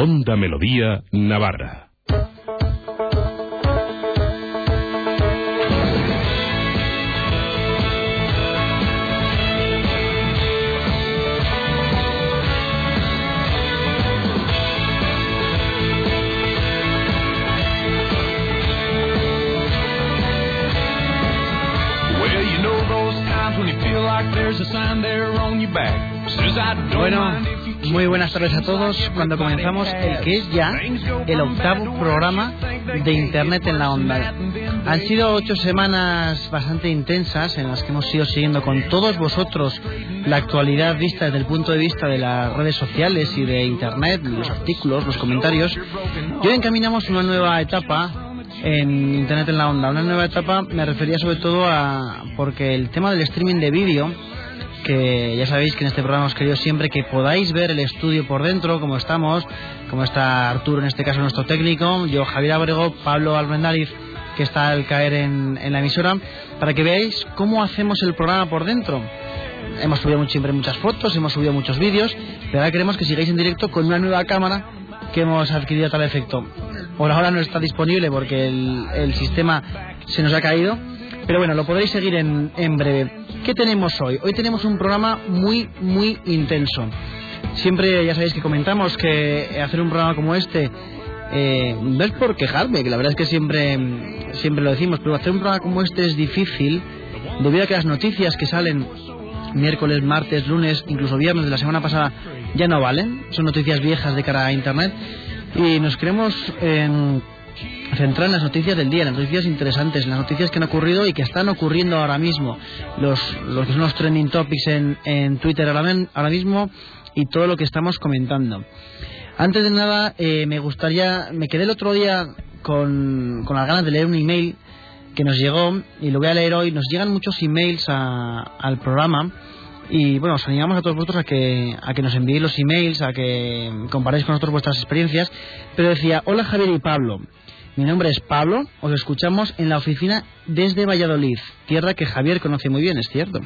Onda Melodía Navarra. Well, you know those times when you feel like there's a sign there on your back. Says I don't Bueno, muy buenas tardes a todos. Cuando comenzamos el que es ya el octavo programa de Internet en la onda. Han sido ocho semanas bastante intensas en las que hemos ido siguiendo con todos vosotros la actualidad vista desde el punto de vista de las redes sociales y de Internet, los artículos, los comentarios. Y hoy encaminamos una nueva etapa en Internet en la onda. Una nueva etapa me refería sobre todo a porque el tema del streaming de vídeo que ya sabéis que en este programa os querido siempre que podáis ver el estudio por dentro, como estamos, como está Arturo en este caso nuestro técnico, yo Javier Abrego, Pablo Almendariz que está al caer en, en la emisora, para que veáis cómo hacemos el programa por dentro. Hemos subido siempre muchas fotos, hemos subido muchos vídeos, pero ahora queremos que sigáis en directo con una nueva cámara que hemos adquirido a tal efecto. Por ahora no está disponible porque el, el sistema se nos ha caído, pero bueno, lo podréis seguir en, en breve. ¿Qué tenemos hoy? Hoy tenemos un programa muy, muy intenso. Siempre ya sabéis que comentamos que hacer un programa como este eh, no es por quejarme, que la verdad es que siempre, siempre lo decimos, pero hacer un programa como este es difícil debido a que las noticias que salen miércoles, martes, lunes, incluso viernes de la semana pasada ya no valen, son noticias viejas de cara a Internet y nos queremos em, centrar en las noticias del día, las noticias interesantes, en las noticias que han ocurrido y que están ocurriendo ahora mismo, los, los que son los trending topics en, en Twitter ahora mismo y todo lo que estamos comentando. Antes de nada, eh, me gustaría, me quedé el otro día con, con las ganas de leer un email que nos llegó y lo voy a leer hoy. Nos llegan muchos emails a- al programa y bueno, os animamos a todos vosotros a que, a que nos enviéis los emails, a que comparéis con nosotros vuestras experiencias. Pero decía, hola Javier y Pablo. Mi nombre es Pablo, os escuchamos en la oficina desde Valladolid, tierra que Javier conoce muy bien, es cierto.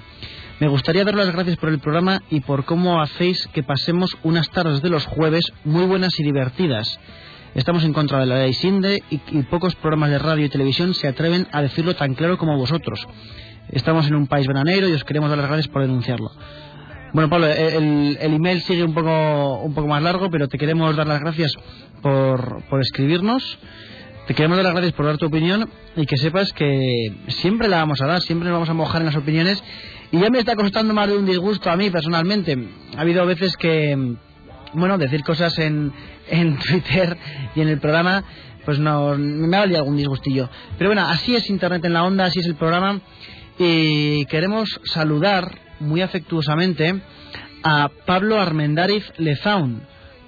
Me gustaría dar las gracias por el programa y por cómo hacéis que pasemos unas tardes de los jueves muy buenas y divertidas. Estamos en contra de la ley SINDE y, pocos programas de radio y televisión se atreven a decirlo tan claro como vosotros. Estamos en un país bananero y os queremos dar las gracias por denunciarlo. Bueno, Pablo, el, el email sigue un poco, un poco más largo, pero te queremos dar las gracias por, por escribirnos. Te queremos dar las gracias por dar tu opinión y que sepas que siempre la vamos a dar, siempre nos vamos a mojar en las opiniones. Y ya me está costando más de un disgusto a mí personalmente. Ha habido veces que, bueno, decir cosas en, en Twitter y en el programa, pues no, me ha valido algún disgustillo. Pero bueno, así es Internet en la onda, así es el programa. Y queremos saludar muy afectuosamente a Pablo Armendariz Lezaun,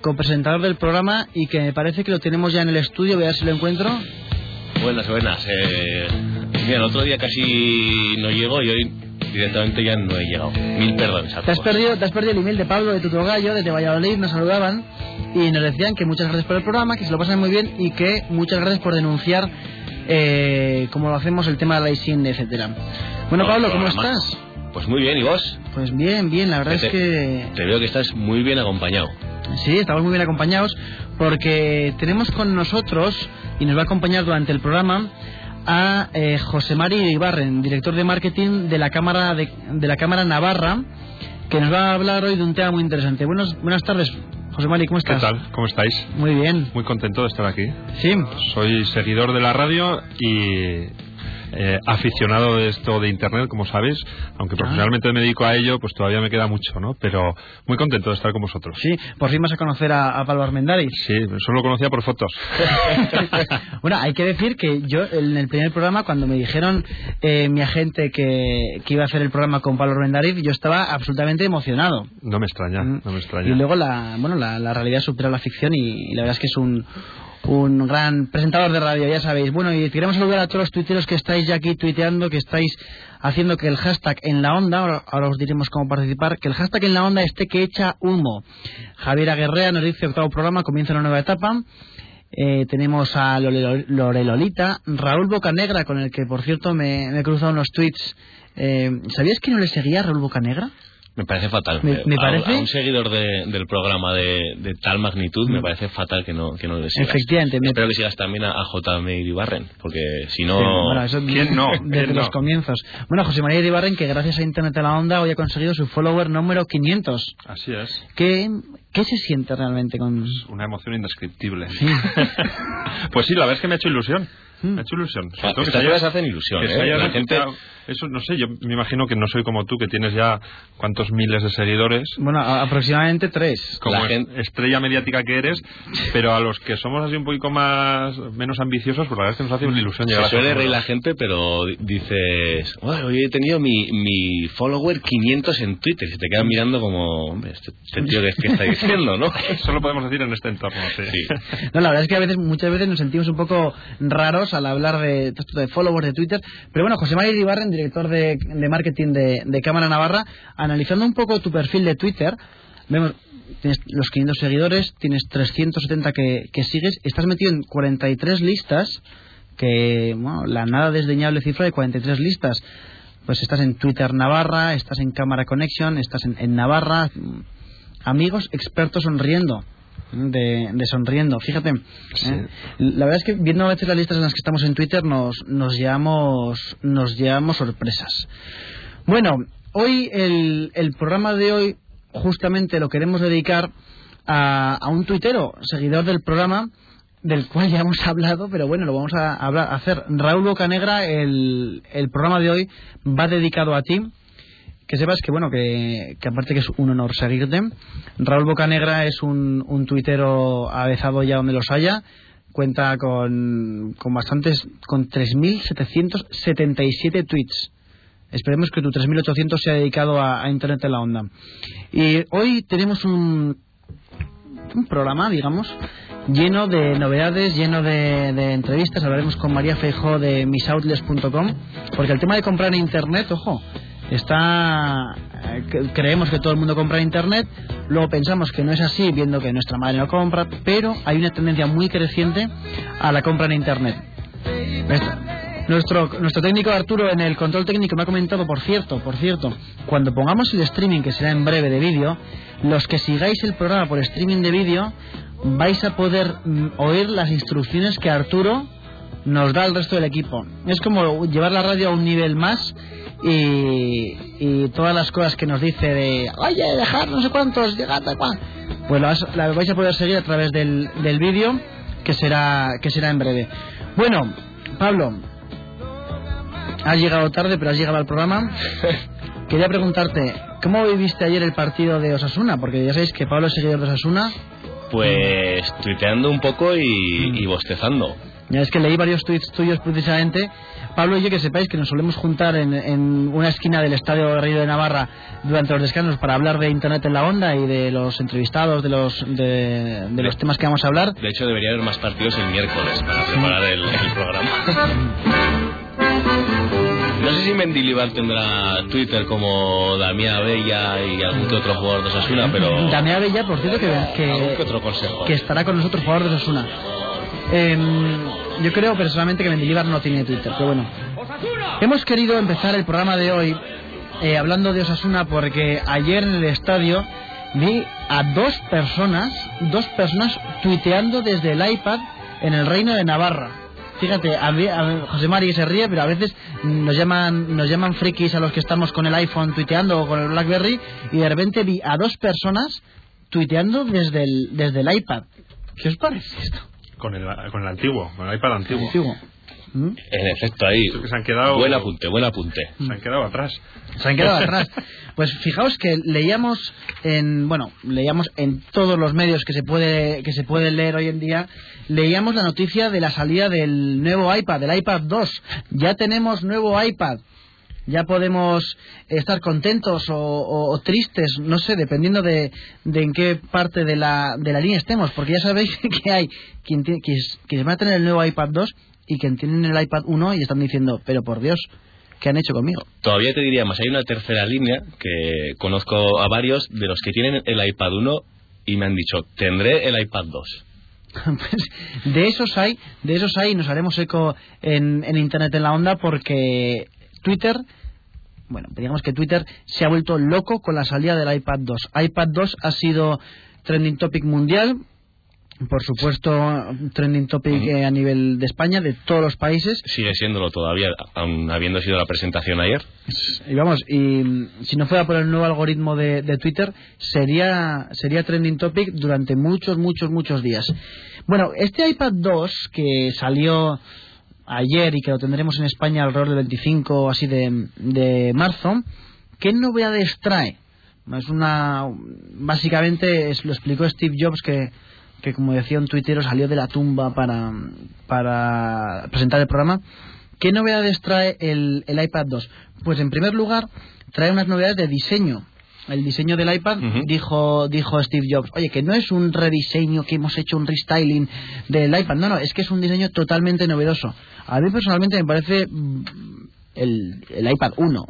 copresentador del programa y que me parece que lo tenemos ya en el estudio, voy a ver si lo encuentro. Buenas, buenas. Eh, mira, el otro día casi no llego y hoy directamente ya no he llegado. Mil perdones a Te has, perdido, te has perdido el email de Pablo de Tutogallo, desde Valladolid, nos saludaban y nos decían que muchas gracias por el programa, que se lo pasan muy bien y que muchas gracias por denunciar eh, como lo hacemos el tema de la ISIN, etcétera. Bueno, No, Pablo, ¿cómo programa. estás? Pues muy bien, ¿y vos? Pues bien, bien, la verdad es que te veo que estás muy bien acompañado. Sí, estamos muy bien acompañados porque tenemos con nosotros y nos va a acompañar durante el programa a eh, José Mari Ibarren, director de marketing de la Cámara de, de la Cámara Navarra, que nos va a hablar hoy de un tema muy interesante. Buenos, buenas tardes, José Mari, ¿cómo ¿Qué estás? tal? ¿Cómo estáis? Muy bien. Muy contento de estar aquí. Sí, Soy seguidor de la radio y eh, aficionado de esto de Internet, como sabes, aunque profesionalmente me dedico a ello, pues todavía me queda mucho, ¿no? Pero muy contento de estar con vosotros. Sí, por fin vas a conocer a, a Pablo Armendáriz. Sí, solo lo conocía por fotos. bueno, hay que decir que yo en el primer programa, cuando me dijeron eh, mi agente que, que, iba a hacer el programa con Pablo Armendáriz, yo estaba absolutamente emocionado. No me extraña, mm. no me extraña. Y luego la, bueno, la, la realidad supera la ficción y, y la verdad es que es un un gran presentador de radio, ya sabéis. Bueno, y queremos saludar a todos los tuiteros que estáis ya aquí tuiteando, que estáis haciendo que el hashtag en la onda, ahora, os diremos cómo participar, que el hashtag en la onda esté que echa humo. Javier Aguerrea nos dice octavo programa, comienza una nueva etapa. Eh, tenemos a Lorelolita, Raúl Bocanegra, con el que por cierto me, he cruzado unos tweets. Eh, ¿Sabías que no le seguía a Raúl Bocanegra? Me parece fatal. ¿Me, parece? A, un seguidor de, del programa de, de, tal magnitud me mm. parece fatal que no, que no le sigas. Efectivamente. Espero que sigas también a, a J. Iribarren, porque si no... bueno, eso ¿Quién no? Desde los comienzos. Bueno, José María Iribarren, que gracias a Internet a la Onda hoy ha conseguido su follower número 500. Así es. ¿Qué, qué se siente realmente con...? Una emoción indescriptible. Sí. pues sí, la verdad es que me ha hecho ilusión. Me ha hecho ilusión. Estas hacen ilusión, ¿eh? La gente... Eso, no sé, yo me imagino que no soy como tú, que tienes ya cuántos miles de seguidores. Bueno, aproximadamente tres. Como estrella mediática que eres, pero a los que somos así un poquito más, menos ambiciosos, pues la verdad es que nos hace una ilusión llegar Se suele reír la gente, pero dices, hoy he tenido mi, mi follower 500 en Twitter, y te quedan mirando como, hombre, este, este tío que, está diciendo, ¿no? Eso lo podemos decir en este entorno, sí. No, la verdad es que a veces, muchas veces nos sentimos un poco raros al hablar de, de followers de Twitter, pero bueno, José María Ibarren director de, marketing de, Cámara Navarra, analizando un poco tu perfil de Twitter, vemos, tienes los 500 seguidores, tienes 370 que, que sigues, estás metido en 43 listas, que, bueno, la nada desdeñable cifra de 43 listas. Pues estás en Twitter Navarra, estás en Cámara Connection, estás en Navarra, amigos expertos sonriendo de, sonriendo. Fíjate, ¿eh? la verdad es que viendo a veces las listas en las que estamos en Twitter nos, nos, llevamos, nos llevamos sorpresas. Bueno, hoy el, el programa de hoy justamente lo queremos dedicar a, a un tuitero, seguidor del programa, del cual ya hemos hablado, pero bueno, lo vamos a, hablar, a hacer. Raúl Bocanegra, el, el programa de hoy va dedicado a ti que sepas que bueno que, aparte que es un honor seguirte Raúl Bocanegra es un, un tuitero avezado ya donde los haya cuenta con, con bastantes con 3.777 tweets esperemos que tu 3.800 sea dedicado a, internet en la onda y hoy tenemos un un programa digamos lleno de novedades, lleno de, entrevistas. Hablaremos con María Feijó de misoutlets.com, porque el tema de comprar Internet, ojo, está eh, creemos que todo el mundo compra en internet luego pensamos que no es así viendo que nuestra madre no compra pero hay una tendencia muy creciente a la compra en internet nuestro, nuestro técnico Arturo en el control técnico me ha comentado, por cierto, por cierto, cuando pongamos el streaming, que será en breve de vídeo, los que sigáis el programa por streaming de vídeo, vais a poder mm, oír las instrucciones que Arturo nos da al resto del equipo. Es como llevar la radio a un nivel más y, todas las cosas que nos dice de, oye, dejar no sé cuántos, llegar a cuántos, pues la, vais a poder seguir a través del, del vídeo que será, que será en breve. Bueno, Pablo, has llegado tarde, pero has llegado al programa. Quería preguntarte, ¿cómo viviste ayer el partido de Osasuna? Porque ya sabéis que Pablo es seguidor de Osasuna. Pues tuiteando un poco y, y bostezando. Ya es que leí varios tweets tuyos precisamente. Pablo y yo que sepáis que nos solemos juntar en, en una esquina del Estadio de Río de Navarra durante los descansos para hablar de Internet en la onda y de los entrevistados, de los de, los temas que vamos a hablar. De hecho, debería haber más partidos el miércoles para preparar el, programa. No sé si Mendilibar tendrá Twitter como Damián Bella y algún que otro jugador de Osasuna, pero... Damián Bella, por cierto, que, que, otro consejo. que estará con nosotros jugador de Osasuna. Em, yo creo personalmente que Mendilibar no tiene Twitter, pero bueno. Hemos querido empezar el programa de hoy eh, hablando de Osasuna porque ayer en el estadio vi a dos personas, dos personas tuiteando desde el iPad en el Reino de Navarra. Fíjate, José Mari se ríe, pero a veces nos llaman, nos llaman frikis a los que estamos con el iPhone tuiteando o con el BlackBerry y de repente vi a dos personas tuiteando desde el, desde el iPad. ¿Qué os parece esto? Con el, con el antiguo, con el iPad antiguo. ¿Mm? En efecto, ahí. Que se han quedado- Buen apunte, buen apunte. Se han quedado atrás. Se han quedado atrás. Pues fijaos que leíamos en, bueno, leíamos en todos los medios que se puede que se puede leer hoy en día, leíamos la noticia de la salida del nuevo iPad, del iPad 2. Ya tenemos nuevo iPad. Ya podemos estar contentos o, o- o tristes, no sé, dependiendo de, de en qué parte de la, de la línea estemos, porque ya sabéis que hay quien, tiene, que, es- que va a tener el nuevo iPad 2 y quien tienen el iPad 1 y están diciendo, pero por Dios, ¿qué han hecho conmigo? Todavía te diría más, hay una tercera línea que conozco a varios de los que tienen el iPad 1 y me han dicho, tendré el iPad 2. Pues de esos hay, de esos hay, y nos haremos eco en, en Internet en la onda porque Twitter, bueno, digamos que Twitter se ha vuelto loco con la salida del iPad 2. iPad 2 ha sido trending topic mundial, por supuesto trending topic eh, a nivel de España, de todos los países. Sigue siéndolo todavía, aun habiendo sido la presentación ayer. Y vamos, y mm, si no fuera por el nuevo algoritmo de, de Twitter, sería, sería trending topic durante muchos, muchos, muchos días. Bueno, este iPad 2 que salió ayer y que lo tendremos en España alrededor del 25 o así de, de marzo, ¿qué novedades trae? Una, básicamente lo explicó Steve Jobs que, que como decía un tuitero salió de la tumba para, para presentar el programa. ¿Qué novedades trae el, el iPad 2? Pues en primer lugar trae unas novedades de diseño. El diseño del iPad, dijo, dijo Steve Jobs, oye, que no es un rediseño, que hemos hecho un restyling del iPad, no, no, es que es un diseño totalmente novedoso. A mí personalmente me parece mm, el, el iPad 1.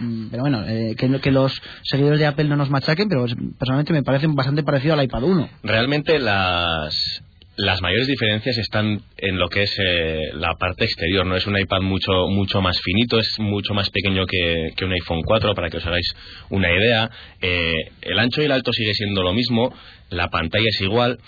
Mm, Pero bueno, eh, que, que los seguidores de Apple no nos machaquen, pero personalmente me parece bastante parecido al iPad 1. Realmente las, las mayores diferencias están en lo que es eh, la parte exterior. No es un iPad mucho mucho más finito, es mucho más pequeño que, que un iPhone 4, para que os hagáis una idea. Eh, el ancho y el alto sigue siendo lo mismo, la pantalla es igual,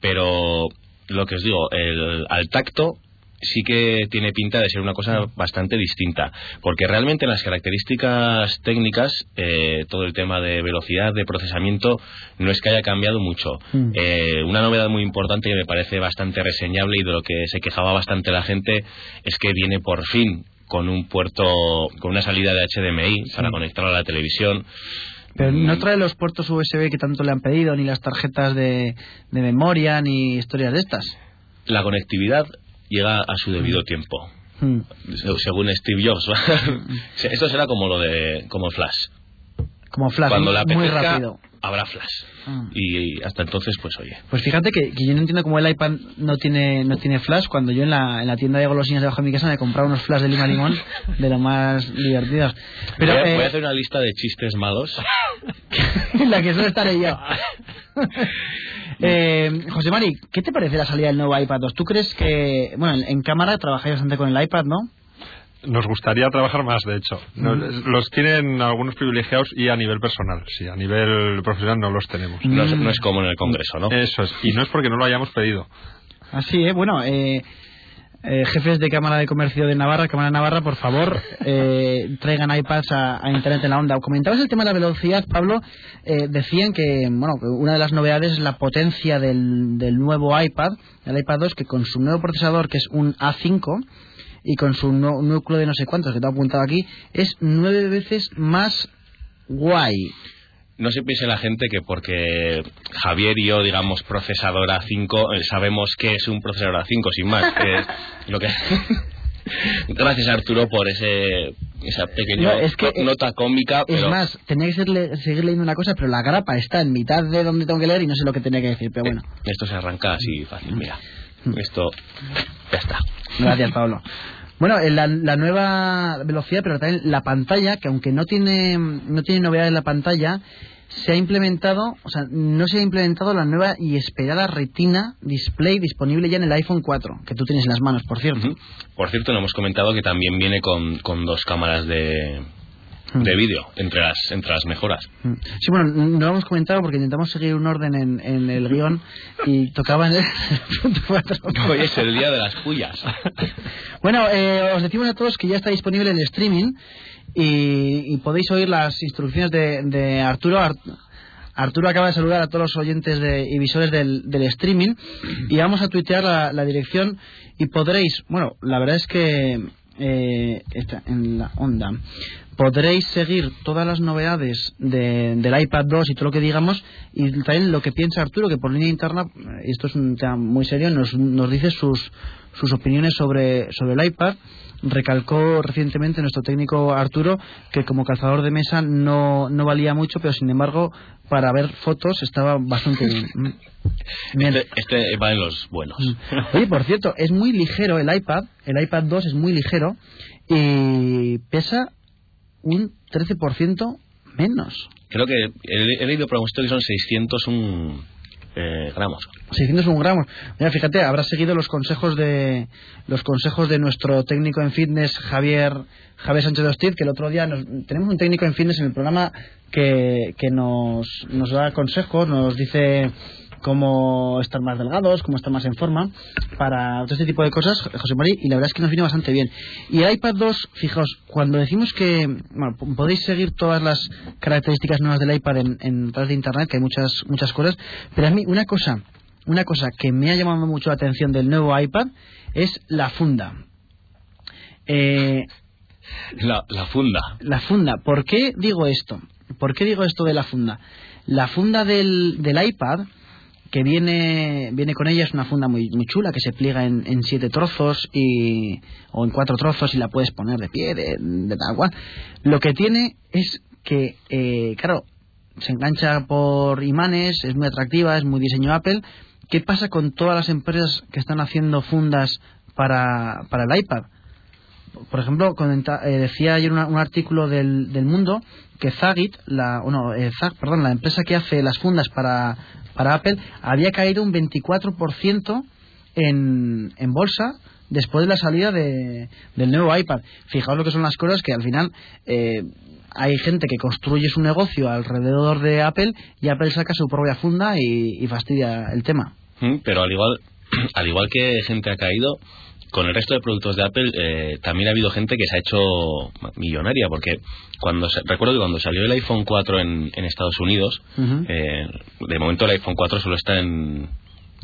pero lo que os digo, el, al tacto sí que tiene pinta de ser una cosa bastante distinta, porque realmente en las características técnicas, eh, todo el tema de velocidad, de procesamiento, no es que haya cambiado mucho. Mm. Eh, una novedad muy importante que me parece bastante reseñable y de lo que se quejaba bastante la gente es que viene por fin con un puerto, con una salida de HDMI para conectarlo a la televisión. Pero no Mm, trae los puertos USB que tanto le han pedido, ni las tarjetas de, de memoria, ni historias de estas. La conectividad llega a su debido tiempo. Hmm. Se- según Steve Jobs. Esto será como lo de como Flash. Como flash, Cuando la muy rápido. habrá Flash. Ah. Y hasta entonces, pues oye. Pues fíjate que, que yo no entiendo cómo el iPad no tiene no tiene flash cuando yo en la, en la tienda de golosinas debajo de mi casa me compraba unos flash de lima limón de lo más divertidos. Pero voy, a, eh, voy a hacer una lista de chistes malos. la que suele estaré yo. eh, José Mari, ¿qué te parece la salida del nuevo iPad 2? ¿Tú crees que, bueno, en, en cámara trabajáis bastante con el iPad, ¿no? Nos gustaría trabajar más, de hecho. No- Los tienen algunos privilegiados y a nivel personal. Sí, a nivel profesional no los tenemos. No, es, no es como en el Congreso, ¿no? Eso es. Y no es porque no lo hayamos pedido. Así, ¿eh? Bueno, eh, eh, jefes de Cámara de Comercio de Navarra, Cámara de Navarra, por favor, eh, traigan iPads a, Internet en la onda. Comentabas el tema de la velocidad, Pablo. Eh, decían que, bueno, una de las novedades es la potencia del, del nuevo iPad, el iPad 2, que con su nuevo procesador, que es un A5, y con su nu- núcleo de no sé cuántos que te he apuntado aquí, es nueve veces más guay. No se piense la gente que porque Javier y yo, digamos, procesador A5, eh, sabemos que es un procesador A5, sin más. que es lo que... Gracias Arturo por ese esa pequeña No, es que, nota cómica, Es más, tenía que ser le- seguir leyendo una cosa, pero la grapa está en mitad de donde tengo que leer y no sé lo que tenía que decir, pero bueno. esto se arranca así fácil, mira. Mm. Esto ya está. Gracias, Pablo. Bueno, la, nueva velocidad, pero también la pantalla, que aunque no tiene, no tiene novedad en la pantalla, se ha implementado, o sea, no se ha implementado la nueva y esperada Retina Display disponible ya en el iPhone 4, que tú tienes en las manos, por cierto. Por cierto, no hemos comentado que también viene con, con dos cámaras de. De vídeo entre las, entre las mejoras. Mm. Sí, bueno, no lo hemos comentado porque intentamos seguir un orden en, en el guion y tocaba en el punto 4. Hoy es el día de las pullas. Bueno, eh, os decimos a todos que ya está disponible el streaming y, y podéis oír las instrucciones de, de Arturo. Ar- Arturo acaba de saludar a todos los oyentes de, y visores del, del streaming y vamos a tuitear la, la dirección y podréis, bueno, la verdad es que eh, está en la onda. Podréis seguir todas las novedades de- del iPad 2 y todo lo que digamos y también lo que piensa Arturo, que por línea interna, y esto es un tema muy serio, nos, nos dice sus, sus opiniones sobre, sobre el iPad. Recalcó recientemente nuestro técnico Arturo que como calzador de mesa no, no valía mucho, pero sin embargo para ver fotos estaba bastante bien. Bien. Este, este va en los buenos. Mm. Oye, por cierto, es muy ligero el iPad. El iPad 2 es muy ligero y pesa un 13% menos. Creo que he, he leído por que son 601 eh, gramos. 601 gramos. Mira, fíjate, habrá seguido los consejos de los consejos de nuestro técnico en fitness Javier Javier Sánchez de Hostiz, que el otro día nos- tenemos un técnico en fitness en el programa que, que nos, nos da consejos, nos dice cómo estar más delgados, cómo estar más en forma, para todo este tipo de cosas, José María, y la verdad es que nos viene bastante bien. Y el iPad 2, fijaos, cuando decimos que bueno, podéis seguir todas las características nuevas del iPad en, en través de internet, que hay muchas muchas cosas, pero a mí una cosa, una cosa que me ha llamado mucho la atención del nuevo iPad es la funda. Eh, La, la funda. la funda. ¿Por qué digo esto? ¿Por qué digo esto de la funda? La funda del, del iPad que viene viene con ella es una funda muy muy chula que se pliega en, en siete trozos y o en cuatro trozos y la puedes poner de pie de, de cual. Lo que tiene es que eh, claro se engancha por imanes es muy atractiva es muy diseño Apple. ¿Qué pasa con todas las empresas que están haciendo fundas para, para el iPad? Por ejemplo, comenta- eh, decía ayer una- un artículo del, del Mundo que Zagit, la, o no, eh, Zag, perdón, la empresa que hace las fundas para, para Apple, había caído un 24% en, en bolsa después de la salida de, del nuevo iPad. Fijaos lo que son las cosas que al final eh, hay gente que construye su negocio alrededor de Apple y Apple saca su propia funda y, y fastidia el tema. Mm, Pero al igual, al igual que gente ha caído, con el resto de productos de Apple eh, también ha habido gente que se ha hecho millonaria, porque cuando se- recuerdo que cuando salió el iPhone 4 en, en Estados Unidos, eh, de momento el iPhone 4 solo está en,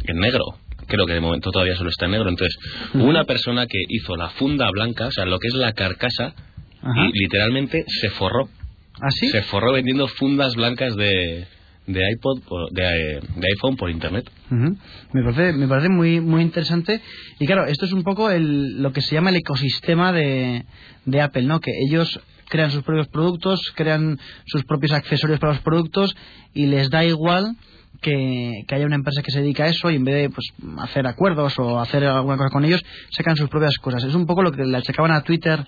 en negro. Creo que de momento todavía solo está en negro. Entonces, una persona que hizo la funda blanca, o sea, lo que es la carcasa, Ajá. y literalmente se forró. ¿Así? Se forró vendiendo fundas blancas de, de iPod, por- de, de iPhone por internet. Me parece, me parece muy, muy interesante. Y claro, esto es un poco el, lo que se llama el ecosistema de, de Apple, ¿no? Que ellos crean sus propios productos, crean sus propios accesorios para los productos y les da igual que, que haya una empresa que se dedica a eso y en vez de pues, hacer acuerdos o hacer alguna cosa con ellos, sacan sus propias cosas. Es un poco lo que le achacaban a Twitter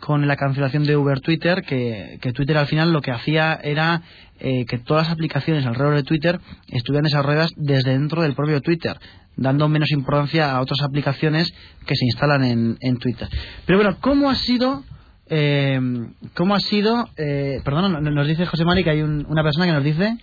con la cancelación de Uber Twitter, que, que Twitter al final lo que hacía era eh, que todas las aplicaciones alrededor de Twitter estuvieran desarrolladas desde dentro del propio Twitter, dando menos importancia a otras aplicaciones que se instalan en, en Twitter. Pero bueno, ¿cómo ha sido... Eh, ¿Cómo ha sido? Eh, perdón, nos dice José Mari que hay un- una persona que nos dice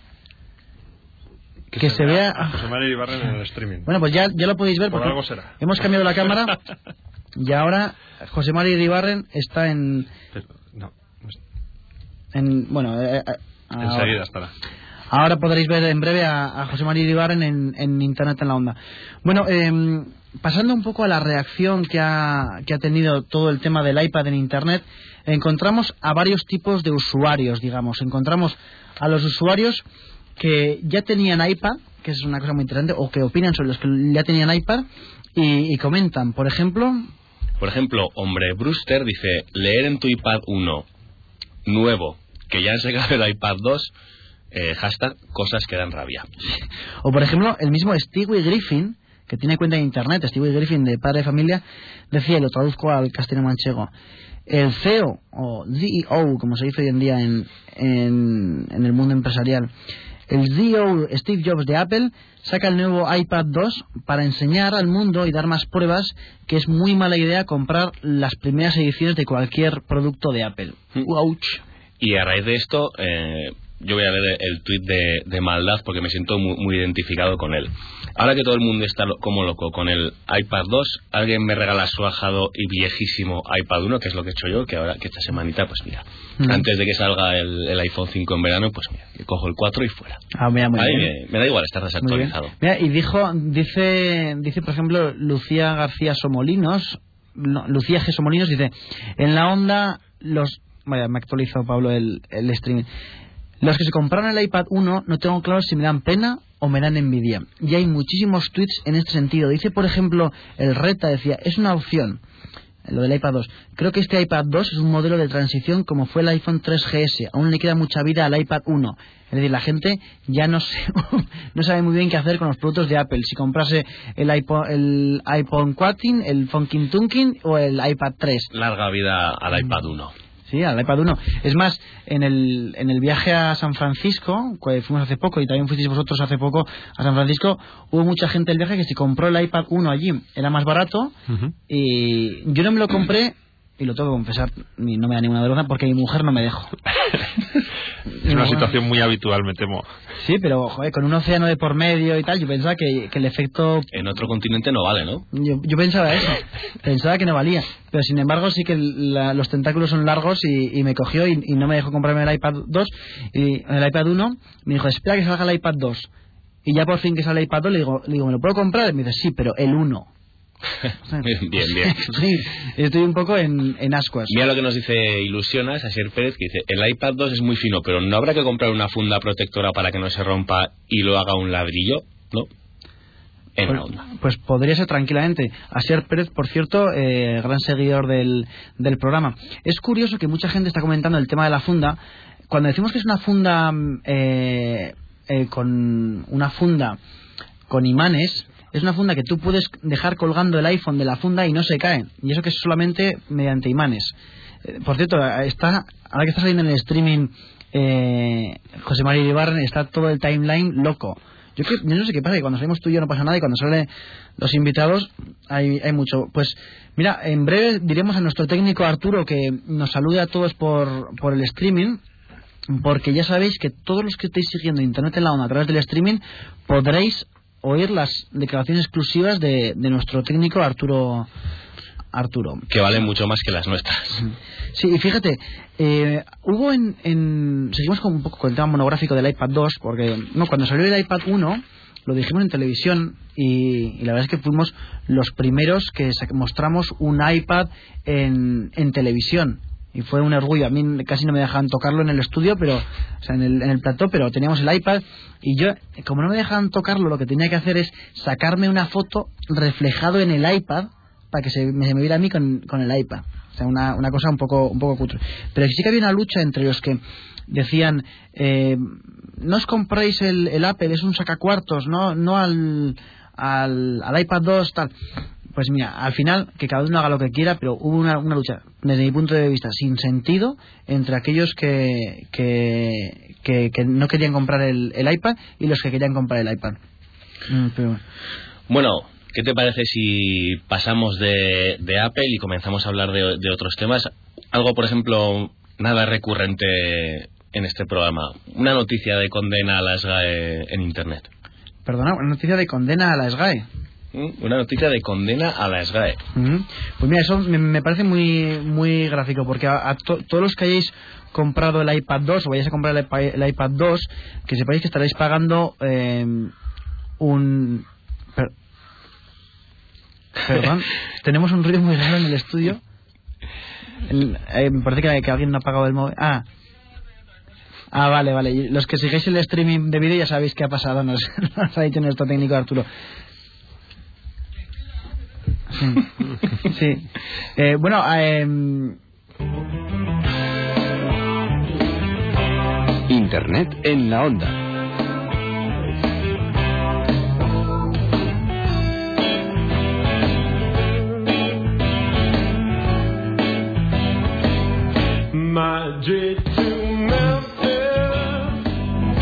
que, se, vea. a José María Ibarren en el streaming. Bueno, pues ya, ya lo podéis ver Por porque algo será. hemos cambiado la cámara y ahora José María Iribarren está en, Pero, no, no es- en bueno, eh, eh, ahora- enseguida estará. Ahora podréis ver en breve a, a José María Iribarren en, en Internet en la Onda. Bueno, em, pasando un poco a la reacción que ha, que ha tenido todo el tema del iPad en Internet, encontramos a varios tipos de usuarios, digamos. Encontramos a los usuarios que ya tenían iPad, que es una cosa muy interesante, o que opinan sobre los que ya tenían iPad y, y comentan. Por ejemplo, Por ejemplo, Hombre Brewster dice, leer en tu iPad 1 nuevo, que ya han sacado el iPad 2, eh, hashtag cosas que dan rabia. O por ejemplo, el mismo Stewie Griffin, que tiene cuenta de internet, Stewie Griffin de Padre de Familia, decía, y lo traduzco al castellano manchego, el CEO, o CEO, como se dice hoy en día en, en, en el mundo empresarial, el CEO Steve Jobs de Apple saca el nuevo iPad 2 para enseñar al mundo y dar más pruebas que es muy mala idea comprar las primeras ediciones de cualquier producto de Apple. Mm. Ouch. Y a raíz de esto, eh, yo voy a leer el tuit de, de maldad porque me siento muy, muy identificado con él. Ahora que todo el mundo está lo- como loco con el iPad 2, alguien me regala su ajado y viejísimo iPad 1, que es lo que he hecho yo, que ahora que esta semanita, pues mira, Mm. antes de que salga el, el iPhone 5 en verano, pues mira, cojo el 4 y fuera. Ah, mira, muy Ahí bien. me, me da igual estar desactualizado. Mira, y dijo, dice, dice por ejemplo, Lucía García Somolinos, no, Lucía G. Somolinos dice, en la onda los, vaya, me actualizó Pablo el, el streaming. Los que se compraron el iPad 1 no tengo claro si me dan pena o me dan envidia. Y hay muchísimos tweets en este sentido. Dice, por ejemplo, el Reta decía, es una opción. Lo del iPad 2. Creo que este iPad 2 es un modelo de transición como fue el iPhone 3GS. Aún le queda mucha vida al iPad 1. Es decir, la gente ya no, se- no sabe muy bien qué hacer con los productos de Apple. Si comprase el iPhone, el iPhone 4, el Funkin Tunkin o el iPad 3. Larga vida al iPad 1. Sí, al iPad 1. Es más, en el, en el viaje a San Francisco, que fuimos hace poco y también fuisteis vosotros hace poco a San Francisco, hubo mucha gente del viaje que se compró el iPad 1 allí. Era más barato y yo no me lo compré, y lo tengo que confesar, ni no me da ninguna vergüenza, porque mi mujer no me dejó. Es una situación muy habitual, me temo. Sí, pero joder, con un océano de por medio y tal, yo pensaba que, que el efecto En otro continente no vale, ¿no? Yo, yo pensaba eso, pensaba que no valía, pero sin embargo sí que la- los tentáculos son largos y, y me cogió y, y no me dejó comprarme el iPad 2 y el iPad 1 me dijo espera que salga el iPad 2 y ya por fin que sale el iPad 2 le digo, le digo ¿me lo puedo comprar? Y me dice sí, pero el 1 bien, bien. sí, estoy un poco en, en ascuas Mira lo que nos dice Ilusionas, Asier Pérez, que dice, el iPad 2 es muy fino, pero ¿no habrá que comprar una funda protectora para que no se rompa y lo haga un ladrillo? ¿No? En la Pues, onda. pues podría ser tranquilamente. Asier Pérez, por cierto, eh, gran seguidor del, del programa. Es curioso que mucha gente está comentando el tema de la funda. Cuando decimos que es una funda mm, eh, eh, con una funda con imanes, es una funda que tú puedes dejar colgando el iPhone de la funda y no se cae. Y eso que es solamente mediante imanes. Eh, Por cierto, está, ahora que está saliendo en el streaming eh, José María Ibarren, está todo el timeline loco. Yo, que, yo no sé qué pasa, que cuando salimos tú y yo no pasa nada y cuando salen los invitados hay, hay mucho. Pues mira, en breve diremos a nuestro técnico Arturo que nos salude a todos por, por el streaming, porque ya sabéis que todos los que estéis siguiendo Internet en la onda a través del streaming podréis oír las declaraciones exclusivas de, de nuestro técnico Arturo. Arturo. Que valen mucho más que las nuestras. Sí, y fíjate, eh, hubo en, en- Seguimos con un poco con el tema monográfico del iPad 2, porque no, cuando salió el iPad 1 lo dijimos en televisión y, y la verdad es que fuimos los primeros que mostramos un iPad en, en televisión. Y fue un orgullo. A mí casi no me dejaban tocarlo en el estudio, pero o sea, en el, en el plató, pero teníamos el iPad. Y yo, como no me dejaban tocarlo, lo que tenía que hacer es sacarme una foto reflejado en el iPad para que se me, viera a mí con, con el iPad. O sea, una, una cosa un poco, un poco cutre. Pero sí que había una lucha entre los que decían, eh, no os compréis el, el Apple, es un sacacuartos, no, no al, al, al iPad 2, tal. Pues mira, al final, que cada uno haga lo que quiera, pero hubo una, una lucha, desde mi punto de vista, sin sentido, entre aquellos que, que, que, que no querían comprar el, el iPad y los que querían comprar el iPad. Mm, pero bueno. Bueno, ¿qué te parece si pasamos de, de Apple y comenzamos a hablar de, de otros temas? Algo, por ejemplo, nada recurrente en este programa. Una noticia de condena a la SGAE en Internet. Perdona, una noticia de condena a la SGAE. ¿Mm? Una noticia de condena a la SGAE. Ujú. Pues mira, eso me, me parece muy muy gráfico, porque a, a to- todos los que hayáis comprado el iPad 2 o vayáis a comprar el, iPad- el iPad 2, que sepáis que estaréis pagando eh, un... per- perdón, tenemos un ruido muy raro en el estudio. El- eh, me parece que, que alguien no ha apagado el móvil. Ah, Ah, vale, vale. Los que sigáis el streaming de vídeo ya sabéis qué ha pasado, nos, nos ha dicho nuestro técnico Arturo. Sí. sí. Eh, bueno, em, Internet en la onda.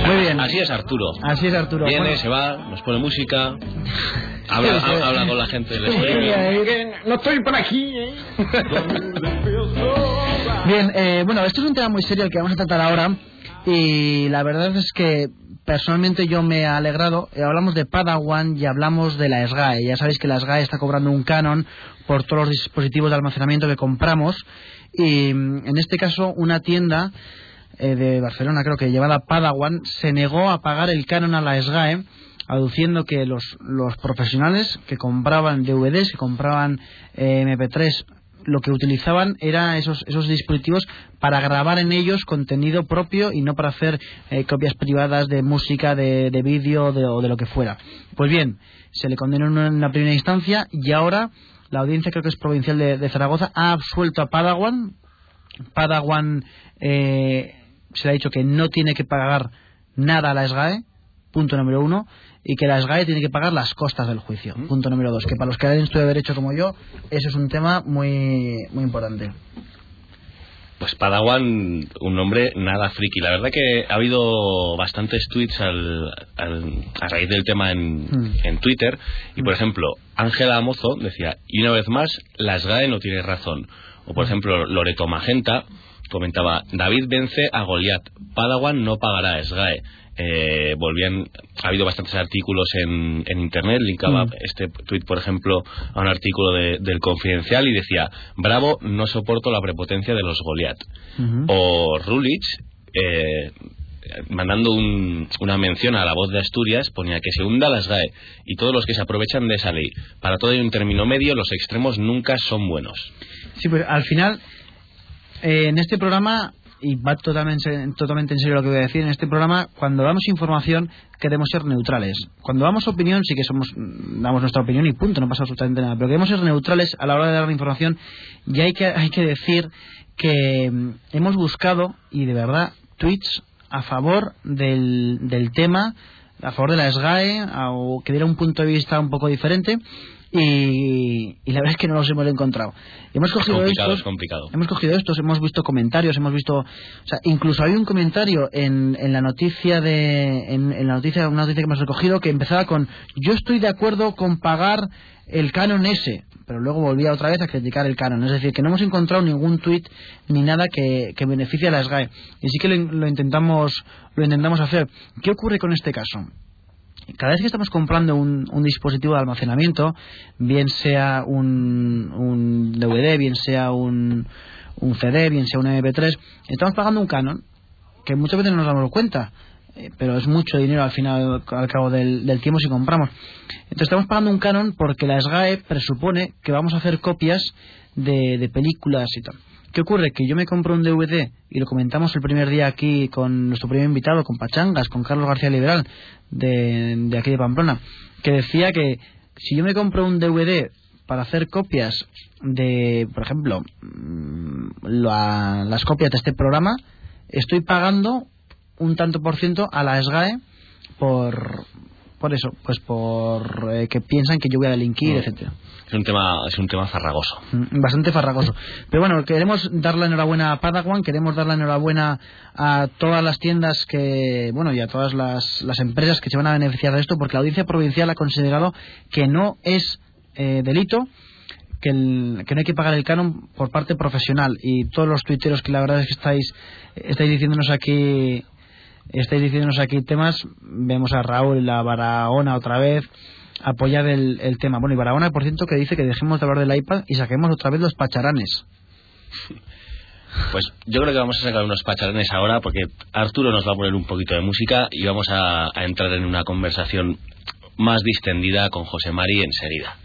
muy bien. Así es Arturo. Así es, Arturo. Viene, Bueno, se va, nos pone música, habla, ha- con la gente eh, no estoy por aquí. eh. Bien, eh, bueno, esto es un tema muy serio el que vamos a tratar ahora. y la verdad es que personalmente yo me he alegrado. Eh, hablamos de Padawan y hablamos de la SGAE. Ya sabéis que la SGAE está cobrando un canon por todos los dispositivos de almacenamiento que compramos y mm, en este caso una tienda eh, de Barcelona, creo que llevada Padawan, se negó a pagar el canon a la SGAE aduciendo que los, los profesionales que compraban DVDs, que compraban eh, MP3 lo que utilizaban era esos, esos dispositivos para grabar en ellos contenido propio y no para hacer eh, copias privadas de música, de, de vídeo o de lo que fuera. Pues bien, se le condenó en una primera instancia y ahora la audiencia, creo que es provincial de, Zaragoza, ha absuelto a Padawan. Padawan eh, se le ha dicho que no tiene que pagar nada a la SGAE, punto número uno y que la SGAE tiene que pagar las costas del juicio. Punto número dos, que para los que hayan estudio de derecho como yo, eso es un tema muy, muy importante. Pues Padawan, un nombre nada friki. La verdad que ha habido bastantes tweets al, a raíz del tema en, mm. en Twitter. Y por mm. ejemplo, Ángela Mozo decía, y una vez más, la SGAE no tiene razón. O por mm. ejemplo, Loreto Magenta comentaba, David vence a Goliat, Padawan no pagará a SGAE eh, volvían ha habido bastantes artículos en, en internet linkaba mm. este tweet por ejemplo a un artículo del Confidencial y decía Bravo no soporto la prepotencia de los Goliath o Rulich eh, mandando una mención a la voz de Asturias, ponía que se hunda las GAE y todos los que se aprovechan de esa ley. Para todo hay un término medio, los extremos nunca son buenos. Sí, pues al final, eh, en este programa y va totalmente, totalmente en serio lo que voy a decir, en este programa, cuando damos información, queremos ser neutrales. Cuando damos opinión, sí que somos damos nuestra opinión y punto, no pasa absolutamente nada. Pero queremos ser neutrales a la hora de dar la información y hay que, hay que decir que mm, hemos buscado, y de verdad, tweets a favor del, del tema, a favor de la SGAE, o que diera un punto de vista un poco diferente, y, la verdad es que no los hemos encontrado. Hemos cogido estos, hemos cogido estos, hemos visto comentarios, hemos visto, o sea, incluso hay un comentario en, en la noticia de, en, la noticia, una noticia que hemos recogido que empezaba con, yo estoy de acuerdo con pagar el canon ese, pero luego volvía otra vez a criticar el canon. Es decir, que no hemos encontrado ningún tuit ni nada que, que beneficie a la SGAE. Y sí que lo, intentamos, lo intentamos hacer. ¿Qué ocurre con este caso? Cada vez que estamos comprando un, dispositivo de almacenamiento, bien sea un, un DVD, bien sea un, un, CD, bien sea un MP3, estamos pagando un canon que muchas veces no nos damos cuenta, eh, pero es mucho dinero al final, al cabo del, del, tiempo si compramos. Entonces estamos pagando un canon porque la SGAE presupone que vamos a hacer copias de, de películas y tal. ¿Qué ocurre? Que yo me compro un DVD y lo comentamos el primer día aquí con nuestro primer invitado, con Pachangas, con Carlos García Liberal, de, aquí de Pamplona, que decía que si yo me compro un DVD para hacer copias de, por ejemplo, mm, las copias de este programa, estoy pagando un tanto por ciento a la SGAE por, por eso, pues por eh, que piensan que yo voy a delinquir, etcétera. Es un tema, es un tema farragoso. Mm, bastante farragoso. Pero bueno, queremos dar la enhorabuena a Padawan, queremos dar la enhorabuena a todas las tiendas que, bueno, y a todas las, las empresas que se van a beneficiar de esto, porque la audiencia provincial ha considerado que no es eh, delito que, que, no hay que pagar el canon por parte profesional y todos los tuiteros que la verdad es que estáis estáis diciéndonos aquí estáis diciéndonos aquí temas, vemos a Raúl la Barahona otra vez apoyar el, el tema. Bueno, y Barahona, por cierto, que dice que dejemos de hablar del iPad y saquemos otra vez los pacharanes. Pues yo creo que vamos a sacar unos pacharanes ahora porque Arturo nos va a poner un poquito de música y vamos a, a entrar en una conversación más distendida con José Mari enseguida.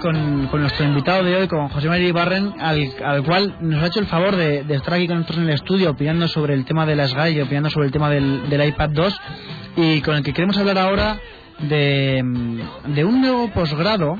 Con, nuestro invitado de hoy, con José María Ibarren, al, cual nos ha hecho el favor de, estar aquí con nosotros en el estudio opinando sobre el tema de las GAI y opinando sobre el tema del, iPad 2 y con el que queremos hablar ahora de, un nuevo posgrado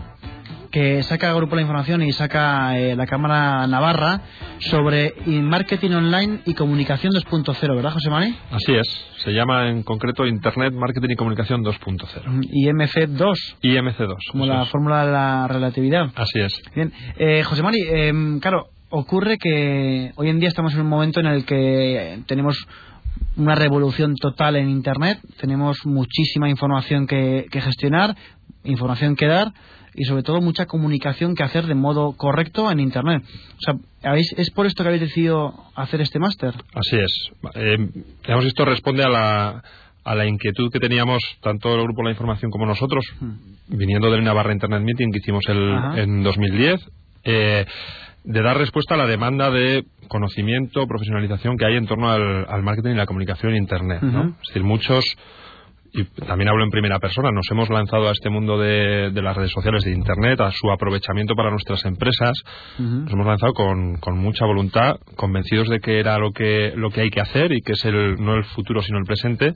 que saca Grupo La Información y saca eh, la Cámara Navarra sobre marketing online y comunicación 2.0, ¿verdad, José Manuel? Así es. Se llama en concreto Internet, Marketing y Comunicación 2.0. IMC2. IMC2. Como la fórmula de la relatividad. Así es. Bien. Eh, José em, claro, ocurre que hoy en día estamos en un momento en el que tenemos una revolución total en Internet, tenemos muchísima información que, gestionar, información que dar y sobre todo mucha comunicación que hacer de modo correcto en Internet. O sea, ¿es por esto que habéis decidido hacer este máster? Así es. Eh, esto responde a la, a la inquietud que teníamos tanto el Grupo La Información como nosotros, hmm. viniendo del Navarra Internet Meeting que hicimos el, en 2010. Eh, de dar respuesta a la demanda de conocimiento, profesionalización que hay en torno al, marketing y la comunicación en Internet. ¿no? Es decir, muchos, y también hablo en primera persona, nos hemos lanzado a este mundo de, las redes sociales, de Internet, a su aprovechamiento para nuestras empresas. Nos hemos lanzado con, con, mucha voluntad, convencidos de que era lo que, lo que hay que hacer y que es el, no el futuro sino el presente,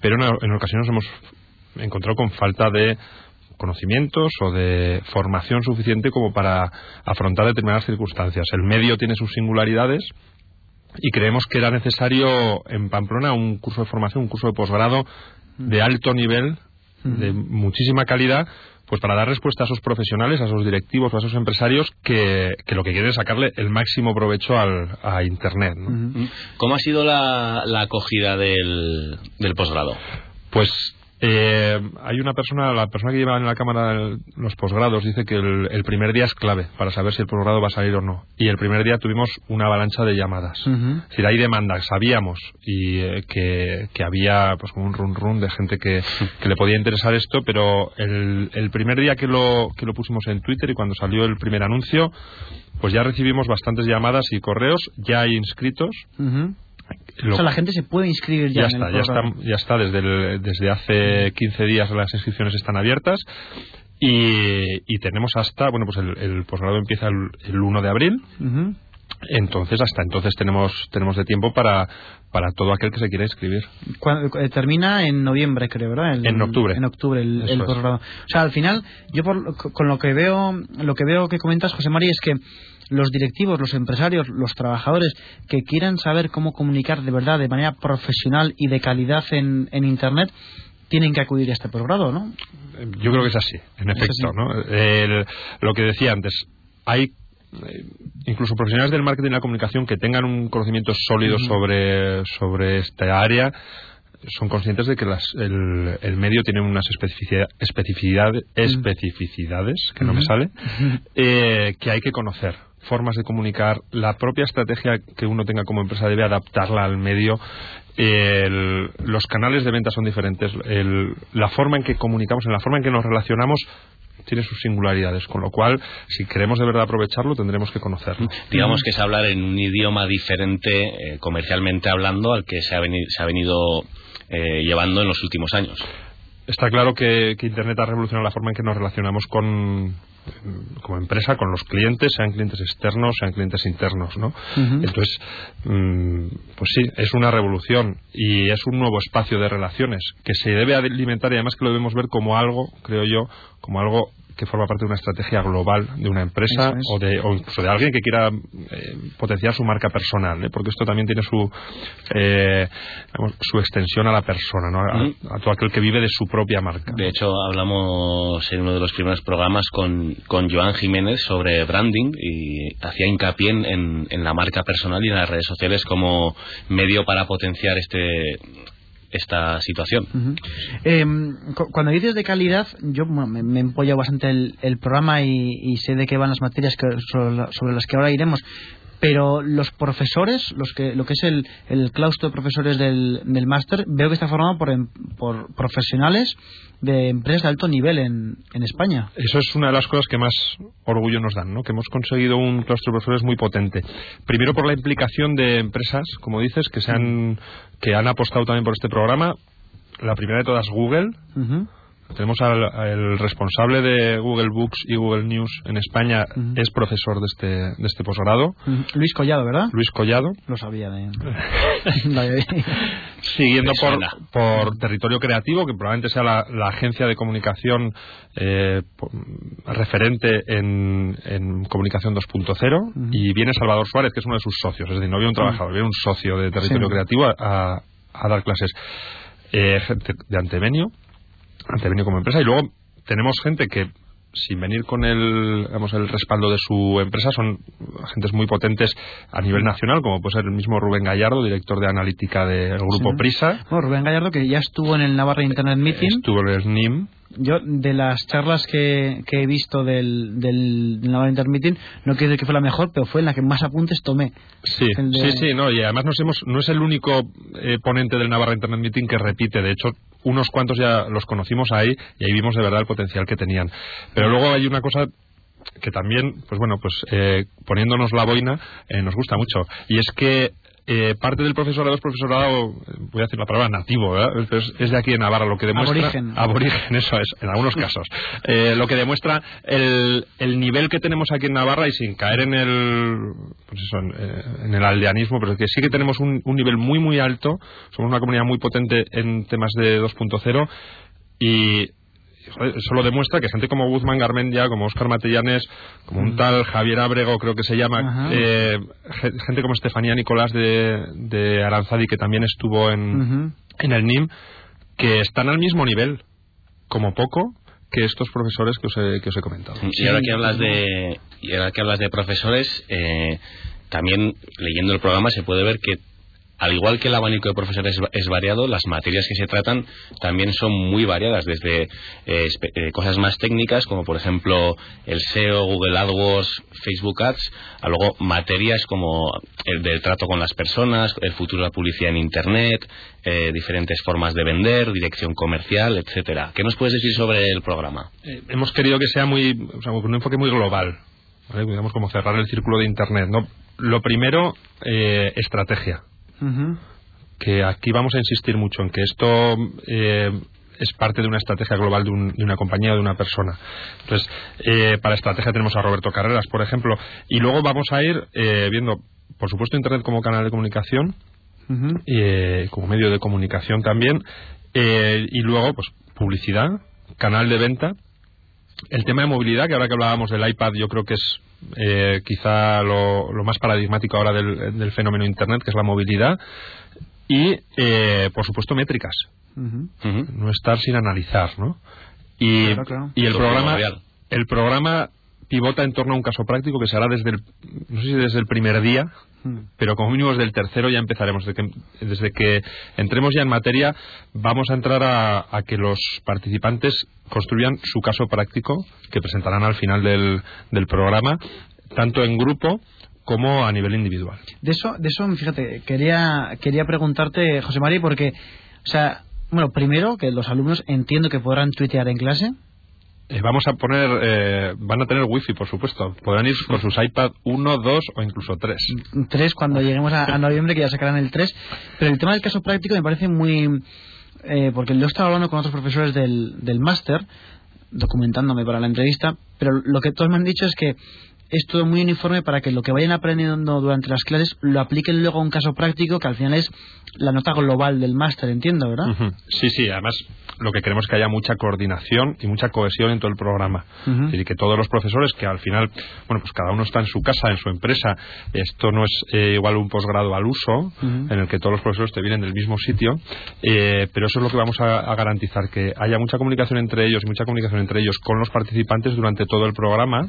pero en, en ocasiones hemos encontrado con falta de conocimientos o de formación suficiente como para afrontar determinadas circunstancias. El medio tiene sus singularidades y creemos que era necesario en Pamplona un curso de formación, un curso de posgrado de alto nivel, de muchísima calidad, pues para dar respuesta a esos profesionales, a esos directivos, a esos empresarios que, lo que quieren es sacarle el máximo provecho al, a Internet. ¿Cómo ha sido la, acogida del, del posgrado? Pues eh, hay una persona, la persona que lleva en la cámara los posgrados dice que el, primer día es clave para saber si el posgrado va a salir o no. Y el primer día tuvimos una avalancha de llamadas. Es decir, hay demandas, sabíamos y eh, que, había pues un run run de gente que, le podía interesar esto, pero el, primer día que lo, que lo pusimos en Twitter y cuando salió el primer anuncio, pues ya recibimos bastantes llamadas y correos, ya hay inscritos o sea, la gente se puede inscribir ya. Ya está, ya está, ya está. Desde, desde hace 15 días las inscripciones están abiertas. Y, tenemos hasta, bueno, pues el, posgrado empieza el, 1 de abril. Entonces, hasta entonces tenemos, tenemos de tiempo para, para todo aquel que se quiera inscribir. Eh, termina en noviembre, creo, ¿verdad? en octubre. En octubre el, posgrado. O sea, al final, yo con lo que veo, lo que veo que comentas, José María, es que los directivos, los empresarios, los trabajadores que quieran saber cómo comunicar de verdad, de manera profesional y de calidad en, Internet, tienen que acudir a este programa, ¿no? Yo creo que es así, en efecto, ¿no? lo que decía antes, hay eh, incluso profesionales del marketing y la comunicación que tengan un conocimiento sólido sobre, sobre esta área son conscientes de que el, medio tiene unas especificidades, especificidades que no me sale, eh, que hay que conocer formas de comunicar, la propia estrategia que uno tenga como empresa debe adaptarla al medio. los canales de venta son diferentes, la forma en que comunicamos, en la forma en que nos relacionamos tiene sus singularidades, con lo cual, si queremos de verdad aprovecharlo, tendremos que conocerlo. Digamos que es hablar en un idioma diferente, eh, comercialmente hablando, al que se ha, se ha venido eh, llevando en los últimos años. Está claro que, Internet ha revolucionado la forma en que nos relacionamos con, como empresa con los clientes, sean clientes externos, sean clientes internos, ¿no? Entonces, mm, pues sí, es una revolución y es un nuevo espacio de relaciones que se debe alimentar y además que lo debemos ver como algo, creo yo, como algo que forma parte de una estrategia global de una empresa o, de, o incluso de alguien que quiera eh, potenciar su marca personal, ¿eh? porque esto también tiene su, eh, su extensión a la persona, ¿no? a, todo aquel que vive de su propia marca. De hecho, hablamos en uno de los primeros programas con, con Joan Jiménez sobre branding y hacía hincapié en, en la marca personal y en las redes sociales como medio para potenciar este esta situación. Em, cuando dices de calidad, yo me, me empollo bastante el, programa y, sé de qué van las materias sobre, las que ahora iremos, pero los profesores, los que, lo que es el, el claustro de profesores del, del máster, veo que está formado por, em, por profesionales de empresas de alto nivel en, en, España. Eso es una de las cosas que más orgullo nos dan, ¿no? que hemos conseguido un claustro de profesores muy potente. Primero por la implicación de empresas, como dices, que, se han, que han apostado también por este programa. La primera de todas, Google. Tenemos al, responsable de Google Books y Google News en España, es profesor de este, de este posgrado. Luis Collado, ¿verdad? Luis Collado. Lo sabía de... Siguiendo por, por, territorio creativo, que probablemente sea la, agencia de comunicación eh, referente en, en comunicación 2.0, y viene Salvador Suárez, que es uno de sus socios, es decir, no viene un trabajador, viene un socio de territorio creativo a, a, dar clases. Eh, gente de Antevenio, Antevenio como empresa, y luego tenemos gente que sin venir con el, digamos, el respaldo de su empresa, son agentes muy potentes a nivel nacional, como puede ser el mismo Rubén Gallardo, director de analítica del grupo Prisa. Rubén Gallardo, que ya estuvo en el Navarra Internet Meeting. Estuvo en el SNIM. Yo, de las charlas que, que he visto del, del, Navarra Internet Meeting, no quiero decir que fue la mejor, pero fue en la que más apuntes tomé. Sí, sí, sí, no, y además nos hemos, no es el único eh, ponente del Navarra Internet Meeting que repite, de hecho, unos cuantos ya los conocimos ahí y ahí vimos de verdad el potencial que tenían. Pero luego hay una cosa que también, pues bueno, pues eh, poniéndonos la boina, eh, nos gusta mucho. Y es que eh, parte del profesorado es profesorado, voy a decir la palabra nativo, es, de aquí de Navarra, lo que demuestra. Aborigen. Aborigen, eso es, en algunos casos. Eh, lo que demuestra el, el, nivel que tenemos aquí en Navarra y sin caer en el, pues eso, en, el aldeanismo, pero que sí que tenemos un, un nivel muy, muy alto. Somos una comunidad muy potente en temas de 2.0 y eso lo demuestra que gente como Guzmán Garmendia, como Oscar Matellanes, como un tal Javier Abrego, creo que se llama, eh, gente como Estefanía Nicolás de, de, Aranzadi, que también estuvo en, en el NIM, que están al mismo nivel, como poco, que estos profesores que os he, que os he comentado. Y ahora que hablas de, y ahora que hablas de profesores, eh, también leyendo el programa se puede ver que al igual que el abanico de profesores es, variado, las materias que se tratan también son muy variadas, desde eh, eh, cosas más técnicas, como por ejemplo el SEO, Google AdWords, Facebook Ads, a luego materias como el del trato con las personas, el futuro de la publicidad en Internet, eh, diferentes formas de vender, dirección comercial, etcétera. ¿Qué nos puedes decir sobre el programa? hemos querido que sea muy, o sea, un enfoque muy global, digamos como cerrar el círculo de Internet. ¿no? Lo primero, estrategia que aquí vamos a insistir mucho en que esto eh, es parte de una estrategia global de, una compañía o de una persona. Entonces, eh, para estrategia tenemos a Roberto Carreras, por ejemplo, y luego vamos a ir eh, viendo, por supuesto, Internet como canal de comunicación, como medio de comunicación también, y luego, pues, publicidad, canal de venta, el tema de movilidad, que ahora que hablábamos del iPad, yo creo que es eh, quizá lo, más paradigmático ahora del, fenómeno Internet, que es la movilidad, y, eh, por supuesto, métricas. No estar sin analizar, ¿no? Y, y el programa, el programa pivota en torno a un caso práctico que se hará desde el, no sé si desde el primer día. Pero como mínimo desde el tercero ya empezaremos. Desde que, desde que entremos ya en materia, vamos a entrar a, a, que los participantes construyan su caso práctico que presentarán al final del, del programa, tanto en grupo como a nivel individual. De eso, de eso fíjate, quería, quería preguntarte, José María, porque, o sea, bueno, primero que los alumnos entiendo que podrán tuitear en clase. Eh, vamos a poner, eh, van a tener wifi, por supuesto. Podrán ir con sus iPad 1, 2 o incluso 3. 3 cuando lleguemos a, noviembre, que ya sacarán el 3. Pero el tema del caso práctico me parece muy. Eh, porque lo he estado hablando con otros profesores del, del máster, documentándome para la entrevista, pero lo que todos me han dicho es que es todo muy uniforme para que lo que vayan aprendiendo durante las clases lo apliquen luego a un caso práctico que al final es la nota global del máster, entiendo, ¿verdad? Sí, sí, además lo que queremos es que haya mucha coordinación y mucha cohesión en todo el programa. Y que todos los profesores, que al final, bueno, pues cada uno está en su casa, en su empresa, esto no es eh, igual un posgrado al uso, en el que todos los profesores te vienen del mismo sitio, eh, pero eso es lo que vamos a, a, garantizar, que haya mucha comunicación entre ellos y mucha comunicación entre ellos con los participantes durante todo el programa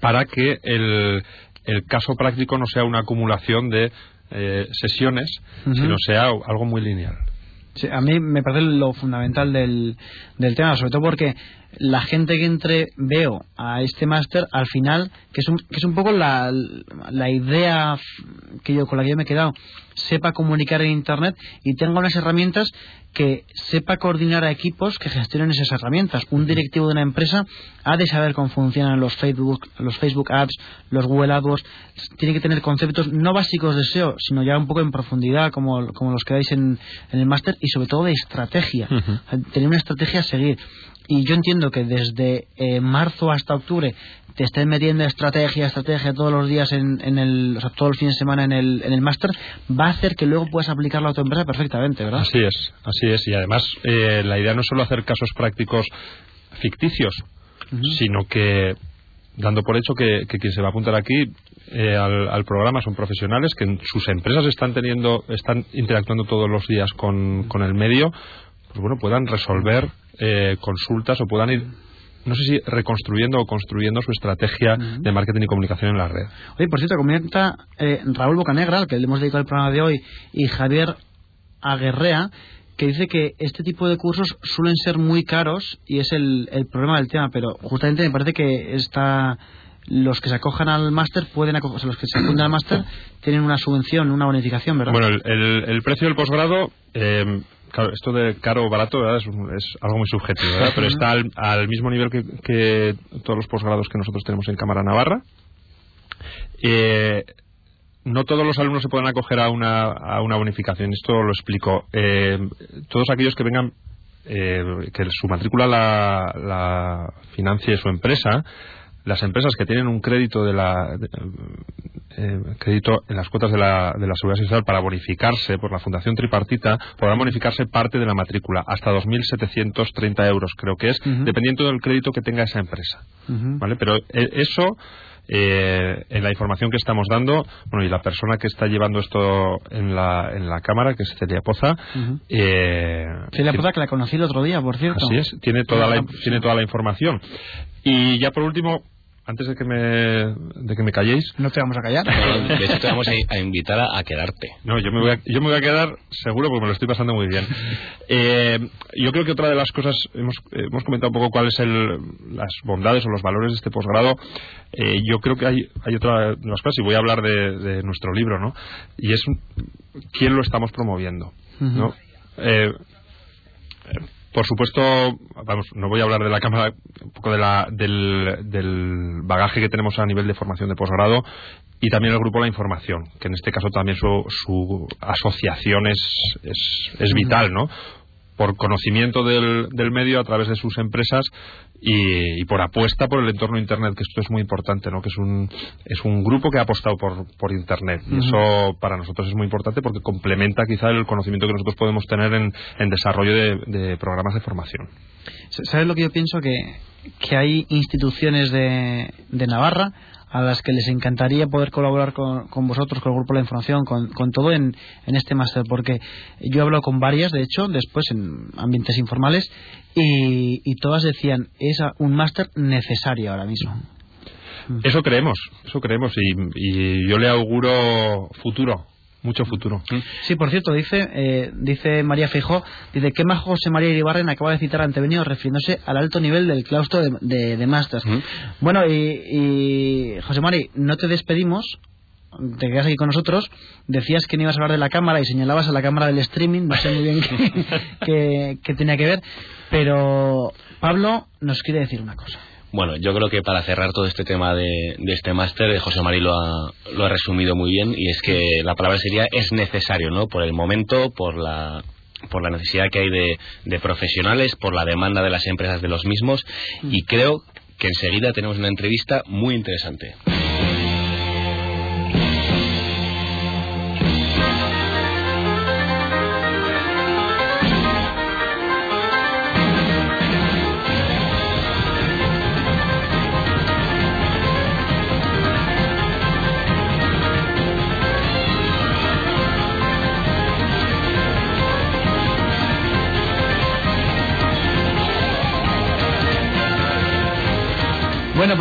para que el, el caso práctico no sea una acumulación de eh, sesiones, sino sea algo muy lineal. a mí me parece lo fundamental del, del tema, sobre todo porque la gente que entre, veo a este máster, al final, que es un, que es un poco la, la idea que yo, con la que yo me he quedado, sepa comunicar en Internet y tenga unas herramientas que sepa coordinar a equipos que gestionen esas herramientas. Un directivo de una empresa ha de saber cómo funcionan los Facebook, los Facebook Ads, los Google AdWords. Tiene que tener conceptos no básicos de SEO, sino ya un poco en profundidad, como, como los que dais en, en el máster, y sobre todo de estrategia. Tener una estrategia a seguir y yo entiendo que desde eh, marzo hasta octubre te estén metiendo estrategia, estrategia todos los días en, en el, o sea, todos los fines de semana en el, en el máster, va a hacer que luego puedas aplicarlo a tu empresa perfectamente, ¿verdad? Así es, así es. Y además, eh, la idea no es solo hacer casos prácticos ficticios, sino que dando por hecho que, que, quien se va a apuntar aquí eh, al, al, programa son profesionales que en sus empresas están teniendo, están interactuando todos los días con, con el medio, pues bueno, puedan resolver eh, consultas o puedan ir no sé si reconstruyendo o construyendo su estrategia de marketing y comunicación en la red. Oye, por cierto, comenta eh, Raúl Bocanegra, al que le hemos dedicado el programa de hoy, y Javier Aguerrea, que dice que este tipo de cursos suelen ser muy caros y es el, el problema del tema, pero justamente me parece que está los que se acojan al máster pueden o sea, los que se apuntan al máster tienen una subvención, una bonificación, ¿verdad? Bueno, el, el, el precio del posgrado eh, esto de caro o barato. Es, es, algo muy subjetivo, pero está al, al mismo nivel que, que, todos los posgrados que nosotros tenemos en Cámara Navarra. Eh, no todos los alumnos se pueden acoger a una, a una bonificación, esto lo explico. Eh, todos aquellos que vengan, eh, que su matrícula la, la financie su empresa, las empresas que tienen un crédito de la de, eh, crédito en las cuotas de la, de la seguridad social para bonificarse por la fundación tripartita podrán bonificarse parte de la matrícula hasta 2.730 euros creo que es uh -huh. dependiendo del crédito que tenga esa empresa uh -huh. vale pero eh, eso eh, en la información que estamos dando, bueno, y la persona que está llevando esto en la, en la cámara, que es Celia Poza. Uh -huh. eh, Celia Poza, que la conocí el otro día, por cierto. Así es, tiene toda, la, tiene toda la información. Y ya por último, antes de que me de que me calléis. No te vamos a callar. De hecho te vamos a, a invitar a, a, quedarte. No yo me voy a, yo me voy a quedar seguro porque me lo estoy pasando muy bien. Eh, yo creo que otra de las cosas hemos hemos comentado un poco cuáles el las bondades o los valores de este posgrado. Eh, yo creo que hay hay otra de las cosas y voy a hablar de, de nuestro libro no y es quién lo estamos promoviendo uh -huh. no eh, por supuesto, vamos, no voy a hablar de la Cámara, un poco de la, del, del, bagaje que tenemos a nivel de formación de posgrado y también el grupo La Información, que en este caso también su, su asociación es, es, es vital, ¿no? por conocimiento del, del, medio a través de sus empresas y, y, por apuesta por el entorno internet que esto es muy importante no que es un es un grupo que ha apostado por, por internet. Y uh -huh. eso para nosotros es muy importante porque complementa quizá el conocimiento que nosotros podemos tener en, en desarrollo de, de, programas de formación. Sabes lo que yo pienso que que hay instituciones de, de Navarra a las que les encantaría poder colaborar con, con vosotros, con el Grupo de la Información, con, con todo en, en, este máster, porque yo he hablado con varias, de hecho, después en ambientes informales, y, y todas decían, es un máster necesario ahora mismo. Eso creemos, eso creemos, y, y yo le auguro futuro mucho futuro. Sí, por cierto, dice eh, dice María Feijó, dice que más José María Iribarren acaba de citar ante Benio refiriéndose al alto nivel del claustro de, de, de Masters. Uh -huh. Bueno, y, y José Mari, no te despedimos, te quedas aquí con nosotros, decías que no ibas a hablar de la cámara y señalabas a la cámara del streaming, no sé muy bien qué, qué, qué tenía que ver, pero Pablo nos quiere decir una cosa. Bueno, yo creo que para cerrar todo este tema de, de este máster, eh, José María lo ha, lo ha resumido muy bien y es que la palabra sería es necesario, ¿no? Por el momento, por la por la necesidad que hay de, de profesionales, por la demanda de las empresas de los mismos y creo que enseguida tenemos una entrevista muy interesante.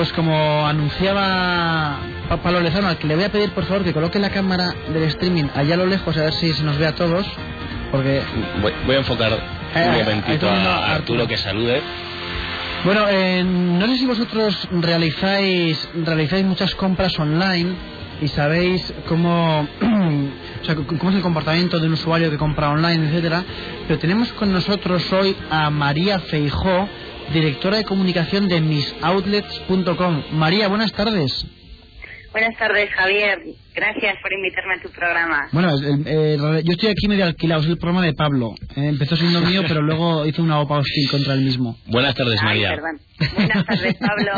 Pues como anunciaba Pablo Lezano, al que le voy a pedir por favor que coloque la cámara del streaming allá a lo lejos a ver si se nos ve a todos, porque... Voy, voy a enfocar eh, un momentito a Arturo, Arturo que salude. Bueno, eh, no sé si vosotros realizáis, realizáis muchas compras online y sabéis cómo, o sea, cómo es el comportamiento de un usuario que compra online, etcétera. Pero tenemos con nosotros hoy a María Feijó, directora de comunicación de misoutlets.com. María, buenas tardes. Buenas tardes, Javier. Gracias por invitarme a tu programa. Bueno, eh, yo estoy aquí medio alquilado, es el programa de Pablo. Eh, empezó siendo mío, pero luego hizo una OPA hostil contra el mismo. Buenas tardes, María. perdón. Buenas tardes, Pablo.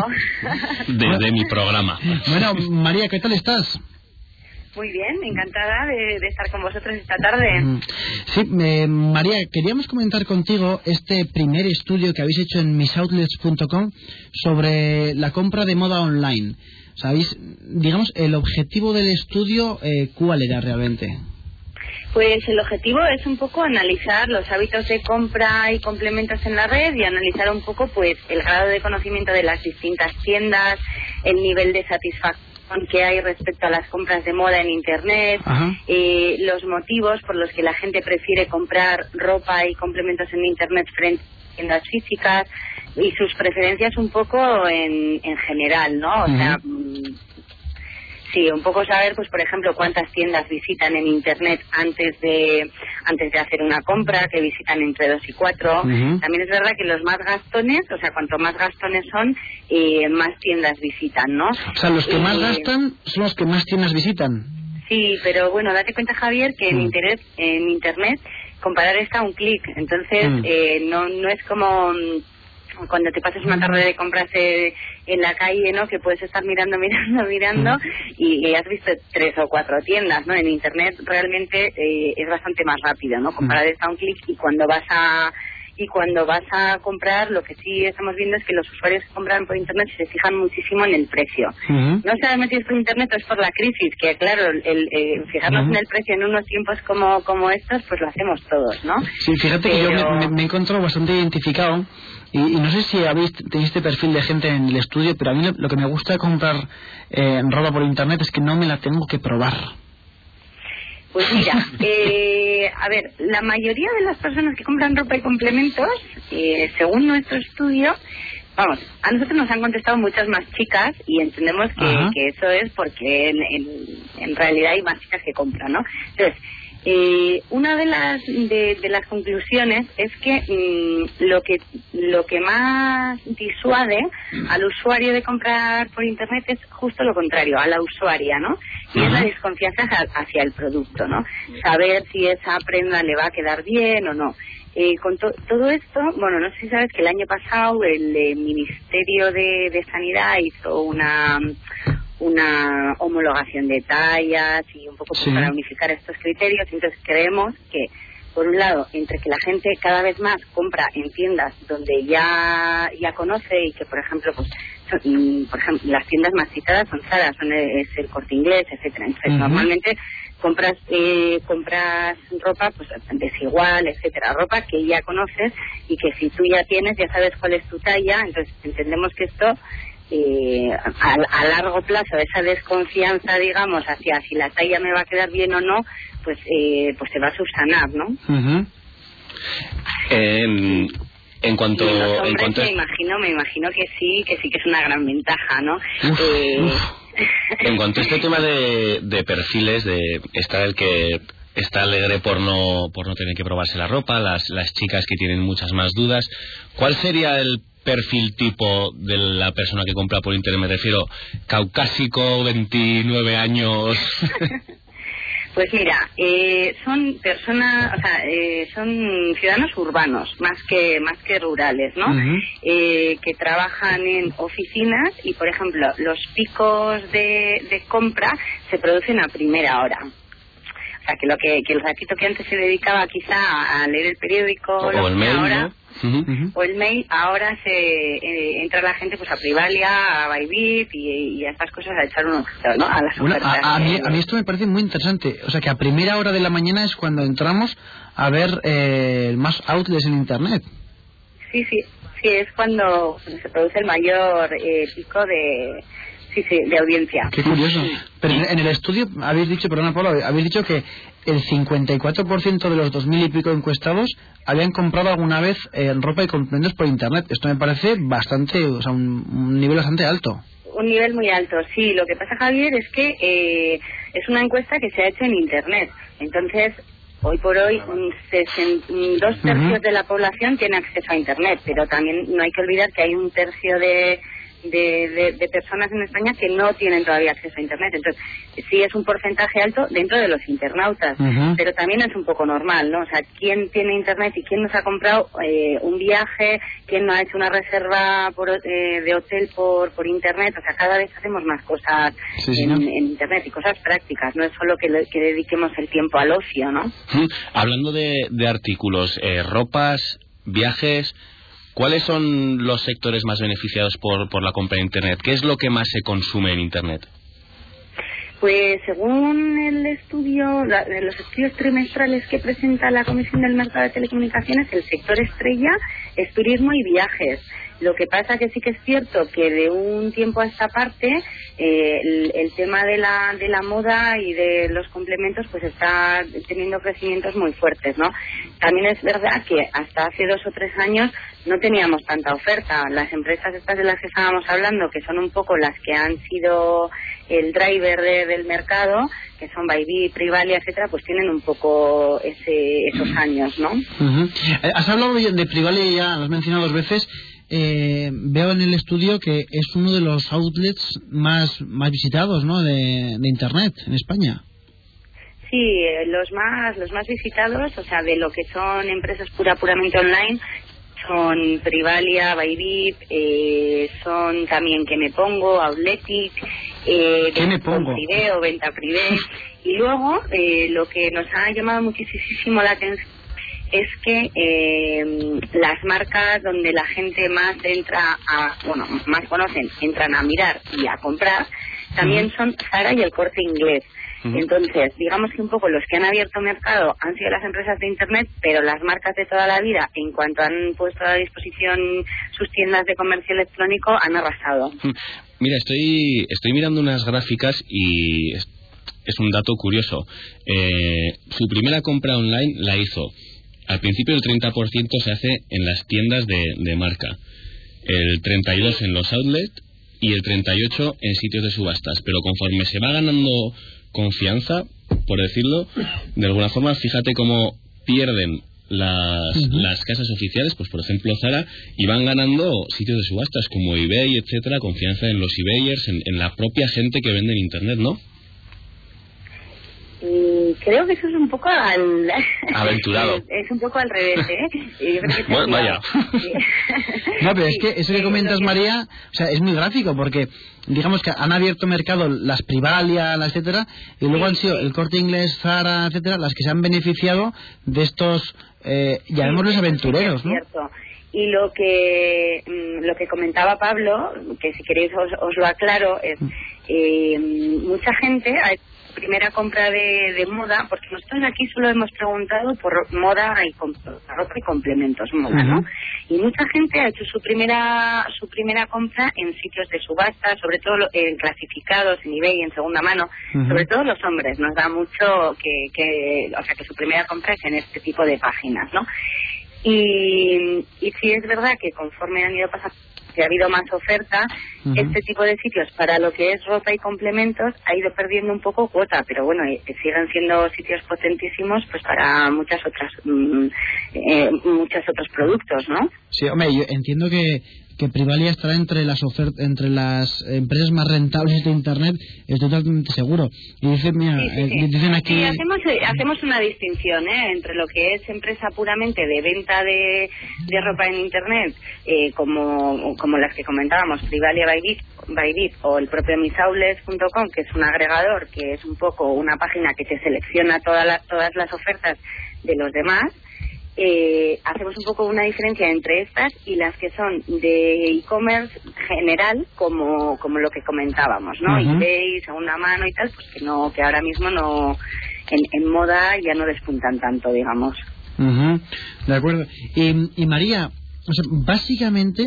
Desde mi programa. Bueno, María, ¿qué tal estás? Muy bien, encantada de, estar con vosotros esta tarde. Mm. Sí, María, queríamos comentar contigo este primer estudio que habéis hecho en misoutlets.com sobre la compra de moda online. ¿Sabéis, digamos, el objetivo del estudio, eh, cuál era realmente? Pues el objetivo es un poco analizar los hábitos de compra y complementos en la red y analizar un poco pues el grado de conocimiento de las distintas tiendas, el nivel de satisfacción que hay respecto a las compras de moda en internet, eh, los motivos por los que la gente prefiere comprar ropa y complementos en internet frente a tiendas físicas, y sus preferencias un poco en, en general, ¿no? O sea, sí, un poco saber, pues por ejemplo, cuántas tiendas visitan en Internet antes de antes de hacer una compra, que visitan entre dos y cuatro. También es verdad que los más gastones, o sea, cuanto más gastones son, eh, más tiendas visitan, ¿no? O sea, los que más gastan son los que más tiendas visitan. Sí, pero bueno, date cuenta, Javier, que en, mm. internet, en Internet comparar está un clic. Entonces, mm. eh, no, no es como cuando te pasas una tarde de compras eh, en la calle, ¿no? Que puedes estar mirando, mirando, mirando y, has visto tres o cuatro tiendas, ¿no? En Internet realmente eh, es bastante más rápido, ¿no? Comparar esta un clic y cuando vas a y cuando vas a comprar lo que sí estamos viendo es que los usuarios que compran por internet se fijan muchísimo en el precio. No sabemos si es por internet o es por la crisis, que claro, el, eh, fijarnos en el precio en unos tiempos como, como estos, pues lo hacemos todos, ¿no? Sí, fíjate que yo me, me, he encontrado bastante identificado y, no sé si habéis tenéis este perfil de gente en el estudio, pero a mí lo, que me gusta de comprar eh, ropa por internet es que no me la tengo que probar. Pues mira, eh, a ver, la mayoría de las personas que compran ropa y complementos, eh, según nuestro estudio, vamos, a nosotros nos han contestado muchas más chicas y entendemos que, eso es porque en, en, en, realidad hay más chicas que compran, ¿no? Entonces, eh, una de las de, las conclusiones es que mm, lo que lo que más disuade al usuario de comprar por internet es justo lo contrario, a la usuaria, ¿no? Y es la desconfianza hacia el producto, ¿no? Saber si esa prenda le va a quedar bien o no. Eh, con todo esto, bueno, no sé si sabes que el año pasado el eh, Ministerio de Sanidad hizo una una homologación de tallas y un poco pues para unificar estos criterios. Entonces creemos que, por un lado, entre que la gente cada vez más compra en tiendas donde ya ya conoce y que, por ejemplo, pues mm, por ejemplo, las tiendas más citadas son Zara, son es el Corte Inglés, etcétera. Entonces, normalmente compras eh, compras ropa pues desigual, etcétera, ropa que ya conoces y que si tú ya tienes ya sabes cuál es tu talla, entonces entendemos que esto eh, a, largo plazo esa desconfianza, digamos, hacia si la talla me va a quedar bien o no, pues eh, pues se va a subsanar, ¿no? en cuanto, en cuanto me imagino, me imagino que sí, que sí que es una gran ventaja, ¿no? Eh, en cuanto a este tema de, de perfiles, de estar el que está alegre por no por no tener que probarse la ropa, las, las chicas que tienen muchas más dudas, ¿cuál sería el perfil tipo de la persona que compra por internet? Me refiero, caucásico, 29 años. Pues mira, eh, son personas, o sea, eh, son ciudadanos urbanos más que más que rurales, ¿no? eh, que trabajan en oficinas y, por ejemplo, los picos de, de compra se producen a primera hora. O sea, que lo que, que el ratito que antes se dedicaba quizá a leer el periódico o el mail, ahora, o el mail, ahora se eh, entra la gente pues a Privalia, a Bybit y, a estas cosas a echar un ¿no? A las a, mí, a, mí, esto me parece muy interesante. O sea, que a primera hora de la mañana es cuando entramos a ver eh, más outlets en Internet. Sí, sí, sí, es cuando se produce el mayor eh, pico de, sí, sí, de audiencia. Qué curioso. Pero en el estudio habéis dicho, perdona Pablo, habéis dicho que el 54% de los 2.000 y pico encuestados habían comprado alguna vez eh, ropa y complementos por Internet. Esto me parece bastante, o sea, un, nivel bastante alto. Un nivel muy alto, sí. Lo que pasa, Javier, es que eh, es una encuesta que se ha hecho en Internet. Entonces, Hoy por hoy, dos tercios de la población tiene acceso a Internet, pero también no hay que olvidar que hay un tercio de, de, personas en España que no tienen todavía acceso a Internet. Entonces, sí es un porcentaje alto dentro de los internautas, pero también es un poco normal, ¿no? O sea, ¿quién tiene Internet y quién nos ha comprado eh, un viaje? ¿Quién no ha hecho una reserva por, eh, de hotel por, por Internet? O sea, cada vez hacemos más cosas en, Internet y cosas prácticas, no es solo que, que dediquemos el tiempo al ocio, ¿no? Hablando de, de artículos, eh, ropas, viajes, ¿Cuáles son los sectores más beneficiados por, por la compra de Internet? ¿Qué es lo que más se consume en Internet? Pues según el estudio, los estudios trimestrales que presenta la Comisión del Mercado de Telecomunicaciones, el sector estrella es turismo y viajes. Lo que pasa que sí que es cierto que de un tiempo a esta parte eh, el, tema de la, de la moda y de los complementos pues está teniendo crecimientos muy fuertes, ¿no? También es verdad que hasta hace dos o tres años no teníamos tanta oferta. Las empresas estas de las que estábamos hablando, que son un poco las que han sido el driver del mercado, que son Bybit, Privalia, etcétera, pues tienen un poco ese, esos años, ¿no? Eh, has hablado de Privalia ya, lo has mencionado dos veces eh, veo en el estudio que es uno de los outlets más, más visitados ¿no? de, Internet en España. Sí, eh, los más, los más visitados, o sea, de lo que son empresas pura, puramente online, son Privalia, Bybit, eh, son también Que Me Pongo, Outletic, eh, ¿Qué me pongo? Venta Privé. y luego, eh, lo que nos ha llamado muchísimo la atención es que eh, las marcas donde la gente más entra a, bueno, más conocen, entran a mirar y a comprar, también son Zara y el corte inglés. Entonces, digamos que un poco los que han abierto mercado han sido las empresas de Internet, pero las marcas de toda la vida, en cuanto han puesto a disposición sus tiendas de comercio electrónico, han arrasado. Mira, estoy, estoy mirando unas gráficas y es un dato curioso. Eh, su primera compra online la hizo al principio el 30% se hace en las tiendas de, marca, el 32% en los outlets y el 38% en sitios de subastas. Pero conforme se va ganando confianza, por decirlo, de alguna forma, fíjate cómo pierden las, las casas oficiales, pues por ejemplo Zara, y van ganando sitios de subastas como eBay, etcétera, confianza en los eBayers, en, en la propia gente que vende en Internet, ¿no? Y creo que eso es un poco al... Aventurado. es, un poco al revés, ¿eh? bueno, vaya. no, pero es que eso que comentas, María, o sea, es muy gráfico, porque digamos que han abierto mercado las Privalia, etcétera, y luego han sido el Corte Inglés, Zara, etcétera, las que se han beneficiado de estos, eh, llamémoslos aventureros, ¿no? Cierto. Y lo que mm, lo que comentaba Pablo, que si queréis os, os lo aclaro, es mm. eh, mucha gente primera compra de, moda, porque nosotros aquí solo hemos preguntado por moda y ropa y complementos moda, ¿no? Y mucha gente ha hecho su primera su primera compra en sitios de subasta, sobre todo en clasificados, en eBay, en segunda mano, sobre todo los hombres. Nos da mucho que, que, o sea, que su primera compra es en este tipo de páginas, ¿no? Y, y sí es verdad que conforme han ido pasando que ha habido más oferta, este tipo de sitios para lo que es ropa y complementos ha ido perdiendo un poco cuota, pero bueno, eh, siguen siendo sitios potentísimos pues para muchas otras mm, eh, muchos otros productos, ¿no? Sí, hombre, yo entiendo que que Privalia estará entre las entre las empresas más rentables de Internet, estoy totalmente seguro. Y dicen, mira, eh, dicen aquí... hacemos, eh, hacemos una distinción ¿eh? entre lo que es empresa puramente de venta de, de ropa en Internet, eh, como, como las que comentábamos, Privalia Bybit, o el propio misaules.com, que es un agregador, que es un poco una página que te selecciona todas las ofertas de los demás eh, hacemos un poco una diferencia entre estas y las que son de e-commerce general, como, como lo que comentábamos, ¿no? eBay, segunda mano y tal, pues que no, que ahora mismo no, en, en moda ya no despuntan tanto, digamos. De acuerdo. Y, y María, o sea, básicamente,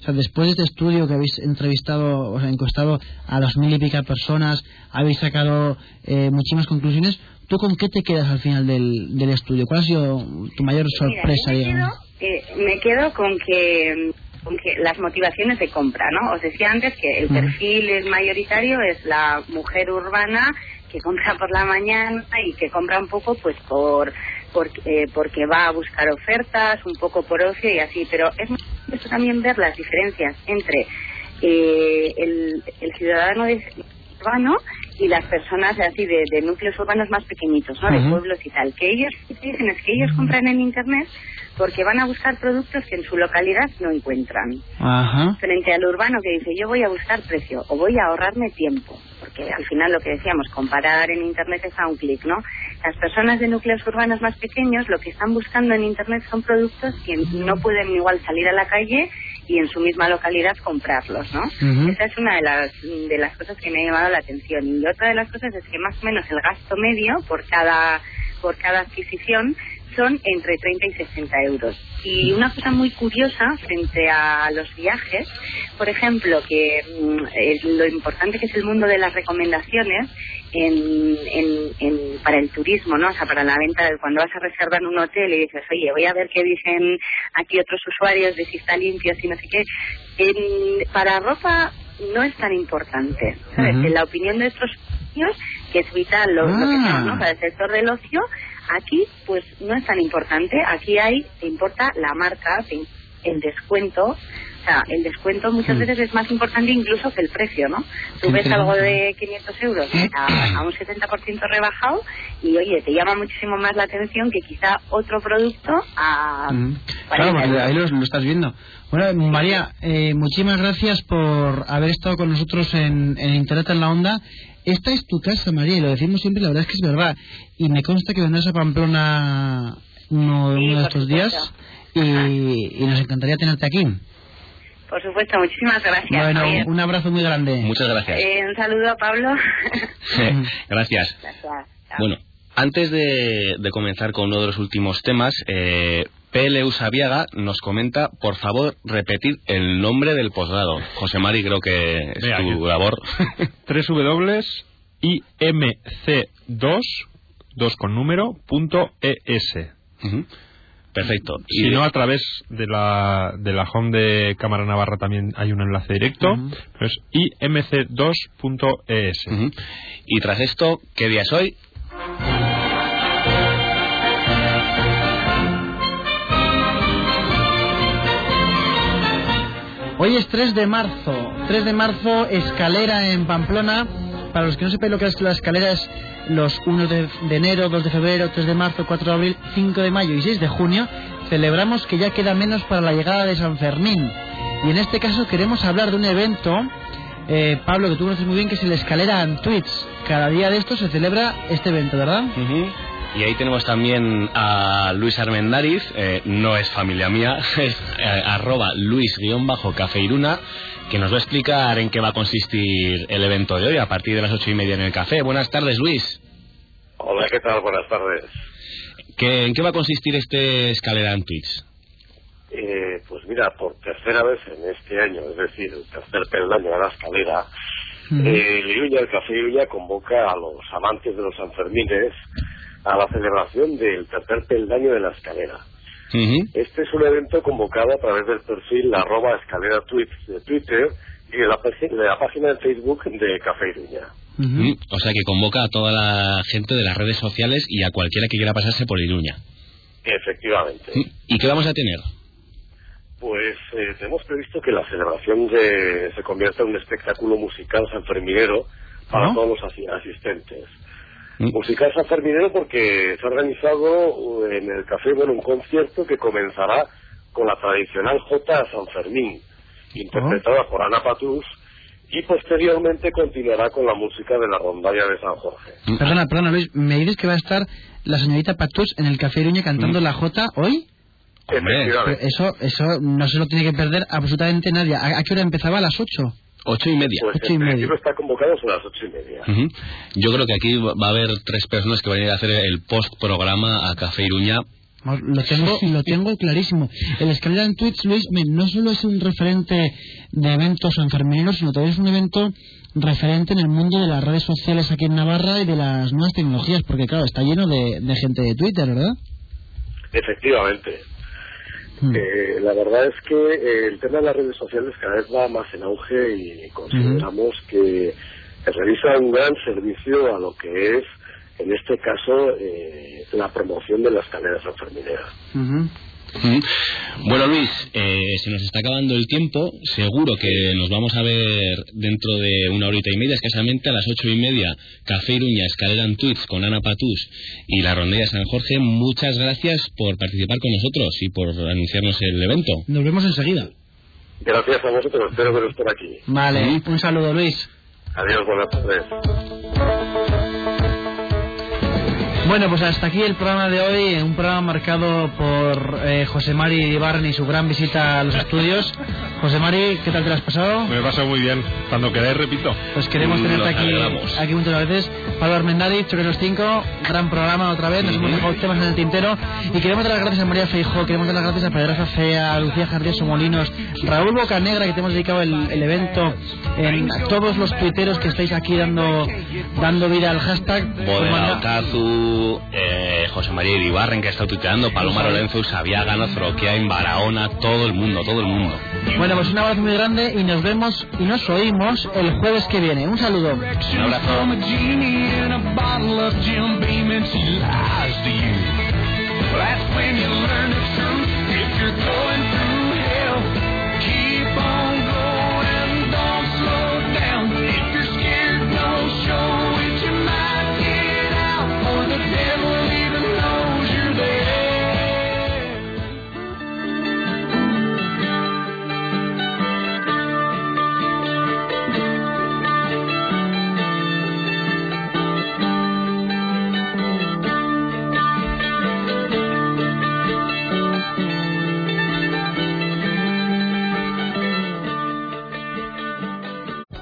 O sea, después de este estudio que habéis entrevistado, o sea, encuestado a dos mil y pica personas, habéis sacado eh, muchísimas conclusiones. ¿Tú con qué te quedas al final del, del estudio? ¿Cuál ha sido tu mayor sorpresa, me Quedo, eh, me quedo con que con que las motivaciones de compra, ¿no? Os decía antes que el perfil mayoritario es la mujer urbana que compra por la mañana y que compra un poco pues por, eh, porque va a buscar ofertas, un poco por ocio y así, pero es muy también ver las diferencias entre eh, el, el ciudadano urbano y las personas así de, núcleos urbanos más pequeñitos, ¿no? De pueblos y tal. Que ellos dicen es que ellos compran en internet porque van a buscar productos que en su localidad no encuentran. Frente al urbano que dice, yo voy a buscar precio o voy a ahorrarme tiempo, porque al final lo que decíamos, comparar en Internet es a un clic, ¿no? Las personas de núcleos urbanos más pequeños lo que están buscando en Internet son productos que no pueden igual salir a la calle y en su misma localidad comprarlos, ¿no? Esa es una de las, de las cosas que me ha llamado la atención. Y otra de las cosas es que más o menos el gasto medio por cada por cada adquisición son entre 30 y 60 euros. Y una cosa muy curiosa frente a los viajes, por ejemplo, que mm, lo importante que es el mundo de las recomendaciones en, para el turismo, ¿no? O sea, para la venta, cuando vas a reservar un hotel y dices, oye, voy a ver qué dicen aquí otros usuarios de si está limpio, si no sé qué. para ropa no es tan importante, ¿sabes? En la opinión de estos que es vital lo, que ah. ¿no? Para el sector del ocio, Aquí, pues no es tan importante. Aquí hay, te importa la marca, el descuento. Sea, el descuento muchas mm. veces es más importante incluso que el precio, ¿no? Tú ves algo de 500 euros a, un 70% rebajado y, oye, te llama muchísimo más la atención que quizá otro producto a... Mm. Claro, ahí lo, estás viendo. Bueno, María, eh, muchísimas gracias por haber estado con nosotros en, en Internet en la Onda esta es tu casa, María, y lo decimos siempre, la verdad es que es verdad. Y me consta que vendrás a Pamplona uno, de estos días y, nos encantaría tenerte aquí. Por supuesto, muchísimas gracias. Bueno, un abrazo muy grande. Muchas gracias. Eh, un saludo a Pablo. gracias. Bueno, antes de, comenzar con uno de los últimos temas, eh, PL Usabiaga nos comenta, por favor, repetir el nombre del posgrado. José Mari, creo que es tu labor. www.imc2, 2 con número, punto es. Perfecto. Si no, a través de la, de la home de Cámara Navarra también hay un enlace directo. Es imc2.es. Y tras esto, ¿qué día es hoy? Hoy es 3 de marzo. 3 de marzo, escalera en Pamplona. Para los que no sepan lo que es la escalera, es los 1 de, enero, 2 de febrero, 3 de marzo, 4 de abril, 5 de mayo y 6 de junio. Celebramos que ya queda menos para la llegada de San Fermín. Y en este caso queremos hablar de un evento, eh, Pablo, que tú conoces muy bien, que es el Escalera en Twitch. Cada día de esto se celebra este evento, ¿verdad? Y ahí tenemos también a Luis Armendariz, eh, no es familia mía, es eh, arroba luis-cafeiruna, que nos va a explicar en qué va a consistir el evento de hoy a partir de las ocho y media en el café. Buenas tardes, Luis. Hola, ¿qué tal? Buenas tardes. ¿En qué va a consistir este escalera en Twitch? Eh, pues mira, por tercera vez en este año, es decir, el tercer peldaño de la escalera, el Café Iruña convoca a los amantes de los Sanfermines a la celebración del tercer peldaño de la escalera. Este es un evento convocado a través del perfil la arroba escalera tweet de Twitter y de la, página de Facebook de Café Iruña. O sea que convoca a toda la gente de las redes sociales y a cualquiera que quiera pasarse por Iruña. Efectivamente. ¿Y qué vamos a tener? Pues eh, tenemos previsto que la celebración de, se convierta en un espectáculo musical sanferminero para todos los asistentes. Mm. Musical San Ferminero porque se ha organizado uh, en el café, bueno, un concierto que comenzará con la tradicional Jota San Fermín, interpretada por Ana Patus, y posteriormente continuará con la música de la rondalla de San Jorge. Mm. Perdona, perdona, Luis, ¿me dices que va a estar la señorita Patus en el Café Iruña cantando mm. la Jota hoy? Eso, eso no se lo tiene que perder absolutamente nadie. ¿A, qué hora empezaba? ¿A las ocho? Ocho y media. Pues ocho y media. está convocado a las ocho y media. Yo creo que aquí va a haber tres personas que van a ir a hacer el post-programa a Café Iruña Lo tengo, lo tengo clarísimo. El Escalera en Twitch, Luis, no solo es un referente de eventos enfermeros, sino también es un evento referente en el mundo de las redes sociales aquí en Navarra y de las nuevas tecnologías, porque claro, está lleno de, gente de Twitter, ¿verdad? Efectivamente. Hmm. Eh, la verdad es que eh, el tema de las redes sociales cada vez va más en auge y consideramos que realiza un gran servicio a lo que es en este caso, eh, la promoción de las carreras enfermeras. Bueno, Luis, eh, se nos está acabando el tiempo. Seguro que nos vamos a ver dentro de una horita y media, escasamente a las ocho y media. Café Iruña, Escalera en Twitch con Ana Patús y la Rondella San Jorge. Muchas gracias por participar con nosotros y por anunciarnos el evento. Nos vemos enseguida. Gracias a vosotros, espero veros por aquí. Vale, un saludo, Luis. Adiós, buenas tardes. Bueno, pues hasta aquí el programa de hoy, un programa marcado por eh, José Mari Ibarren y su gran visita a los estudios. José Mari, ¿qué tal te lo has pasado? Me pasa muy bien, cuando queráis repito. Pues queremos tenerte aquí, aquí muchas veces. Pablo Armendariz, los 5, gran programa otra vez, nos hemos dejado temas en el tintero. Y queremos dar las gracias a María Feijó, queremos dar las gracias a Pedro Fea, a Lucía Jardín Molinos, Raúl Bocanegra, que te hemos dedicado el, evento, en todos los tuiteros que estáis aquí dando, dando vida al hashtag. Eh, José María Iribarren, que está tuiteando, Paloma Lorenzo, Sabiaga, en Barahona, todo el mundo, todo el mundo. Bueno, pues un abrazo muy grande y nos vemos y nos oímos el jueves que viene. Un saludo. Un abrazo.